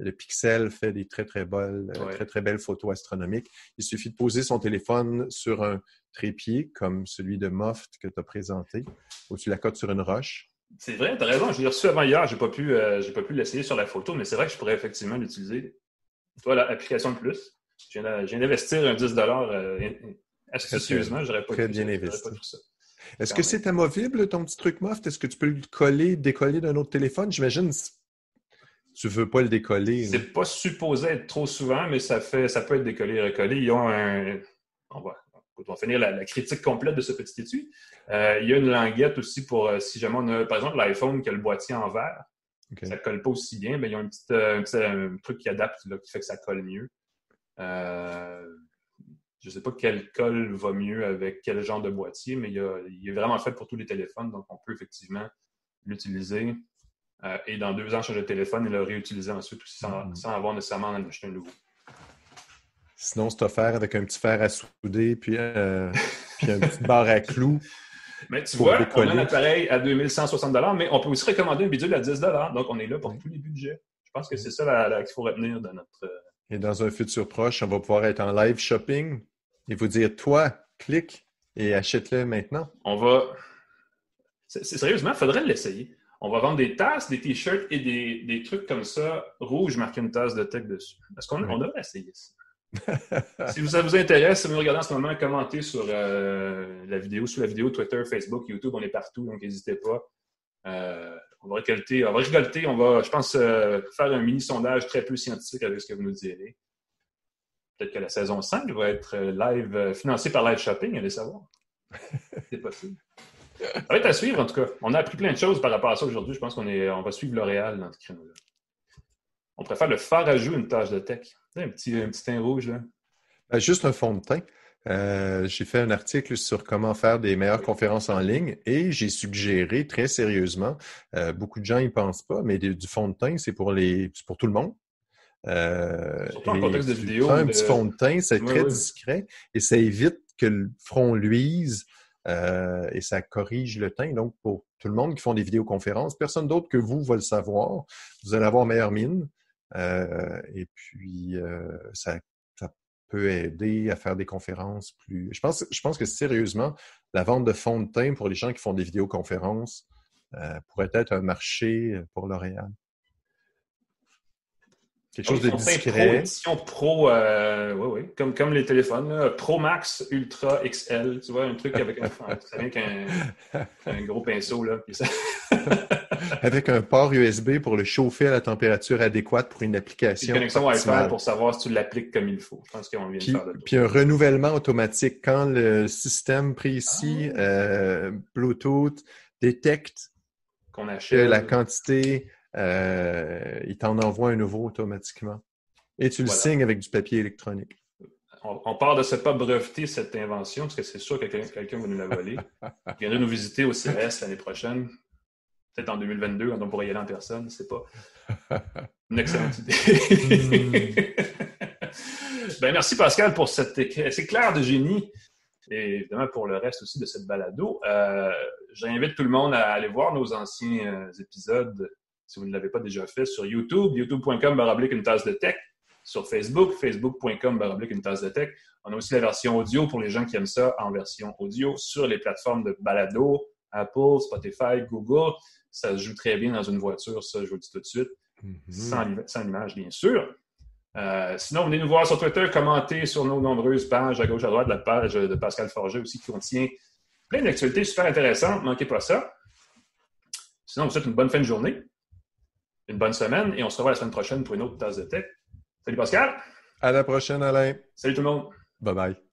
le Pixel fait des très, très belles, très, très belles photos astronomiques. Il suffit de poser son téléphone sur un trépied, comme celui de Moft que tu as présenté, ou tu la cotes sur une roche. C'est vrai, tu as raison. Je l'ai reçu avant hier. Je n'ai pas pu, euh, pas pu l'essayer sur la photo, mais c'est vrai que je pourrais effectivement l'utiliser. Toi, l'application de plus. Je viens d'investir un 10 euh, astucieusement. J'aurais pas Très bien investi. Est-ce que c'est amovible, ton petit truc Moft? Est-ce que tu peux le coller, décoller d'un autre téléphone? J'imagine tu ne veux pas le décoller. C'est pas supposé être trop souvent, mais ça fait ça peut être décollé et recollé. Ils ont un. On va, on va finir la, critique complète de ce petit étui. Euh, il y a une languette aussi pour euh, si jamais on a, par exemple, l'iPhone qui a le boîtier en verre, ça ne colle pas aussi bien, mais il y a un petit, euh, truc qui adapte qui fait que ça colle mieux. je ne sais pas quel colle va mieux avec quel genre de boîtier, mais il, est vraiment fait pour tous les téléphones, donc on peut effectivement l'utiliser. et dans deux ans, changer de téléphone et le réutiliser ensuite sans, mm-hmm. sans avoir nécessairement en acheter un nouveau. Sinon, c'est offert avec un petit fer à souder puis, euh, puis un petit bar à clous. Mais tu vois, on a un appareil à 2160 mais on peut aussi recommander un bidule à 10 Donc, on est là pour tous les budgets. Je pense que c'est ça qu'il faut retenir dans notre. Euh, et dans un futur proche, on va pouvoir être en live shopping et vous dire Toi, clique et achète-le maintenant. On va. Sérieusement, il faudrait l'essayer. On va vendre des tasses, des t-shirts et des, trucs comme ça, rouge, marqué une tasse de tech dessus. Est-ce qu'on on devrait essayer ça? Si ça vous intéresse, si vous regardez en ce moment, commentez sur euh, la vidéo, sous la vidéo, Twitter, Facebook, YouTube, on est partout, donc n'hésitez pas. Euh, on va récolter, on va récolter, on va, je pense, euh, faire un mini sondage très peu scientifique avec ce que vous nous direz. Peut-être que la saison 5 va être live, financée par Live Shopping, allez savoir. C'est possible. Ça va être à suivre, en tout cas. On a appris plein de choses par rapport à ça aujourd'hui. Je pense qu'on on va suivre L'Oréal dans ce créneau-là. On préfère le à une tâche de tech. Un petit, un petit teint rouge, là. Ben, juste un fond de teint. Euh, j'ai fait un article sur comment faire des meilleures conférences en ligne et j'ai suggéré très sérieusement, euh, beaucoup de gens n'y pensent pas, mais du fond de teint, c'est pour les pour tout le monde. Euh, Surtout en contexte de vidéo. Un petit fond de teint, c'est très discret et ça évite que le front luise et ça corrige le teint. Donc, pour tout le monde qui font des vidéoconférences, personne d'autre que vous va le savoir. Vous allez avoir meilleure mine. Euh, et puis, euh, ça, peut aider à faire des conférences plus. Je pense, je pense que sérieusement, la vente de fond de teint pour les gens qui font des vidéoconférences euh, pourrait être un marché pour L'Oréal. Quelque chose de discret. édition Pro, euh, oui, oui, comme, comme les téléphones, Pro Max Ultra XL, tu vois, un truc avec un, un gros pinceau, là. avec un port USB pour le chauffer à la température adéquate pour une application. Une connexion Wi-Fi pour savoir si tu l'appliques comme il faut. Je pense qu'on vient puis, de faire de Puis un renouvellement automatique quand le système précis, ah. euh, Bluetooth, détecte qu'on achète la quantité euh, il t'en envoie un nouveau automatiquement. Et tu le signes avec du papier électronique. On, part de ne pas breveter cette invention, parce que c'est sûr que quelqu'un va nous la voler. Il viendra nous visiter au CES l'année prochaine. Peut-être en 2022, quand on pourrait y aller en personne. C'est pas une excellente idée. Hmm. ben, merci Pascal pour cet éclair de génie et évidemment pour le reste aussi de cette balado. Euh, J'invite tout le monde à aller voir nos anciens euh, épisodes si vous ne l'avez pas déjà fait, sur YouTube, youtube.com baroblique une tasse de tech, sur Facebook, facebook.com baroblique une tasse de tech. On a aussi la version audio pour les gens qui aiment ça en version audio sur les plateformes de balado, Apple, Spotify, Google. Ça se joue très bien dans une voiture, ça, je vous le dis tout de suite, mm-hmm. sans, image, bien sûr. Euh, sinon, venez nous voir sur Twitter, commentez sur nos nombreuses pages à gauche, à droite, la page de Pascal Forger aussi qui contient plein d'actualités super intéressantes. Manquez pas ça. Sinon, vous souhaite une bonne fin de journée une bonne semaine et on se revoit la semaine prochaine pour une autre tasse de tech. Salut Pascal. À la prochaine, Alain. Salut tout le monde. Bye bye.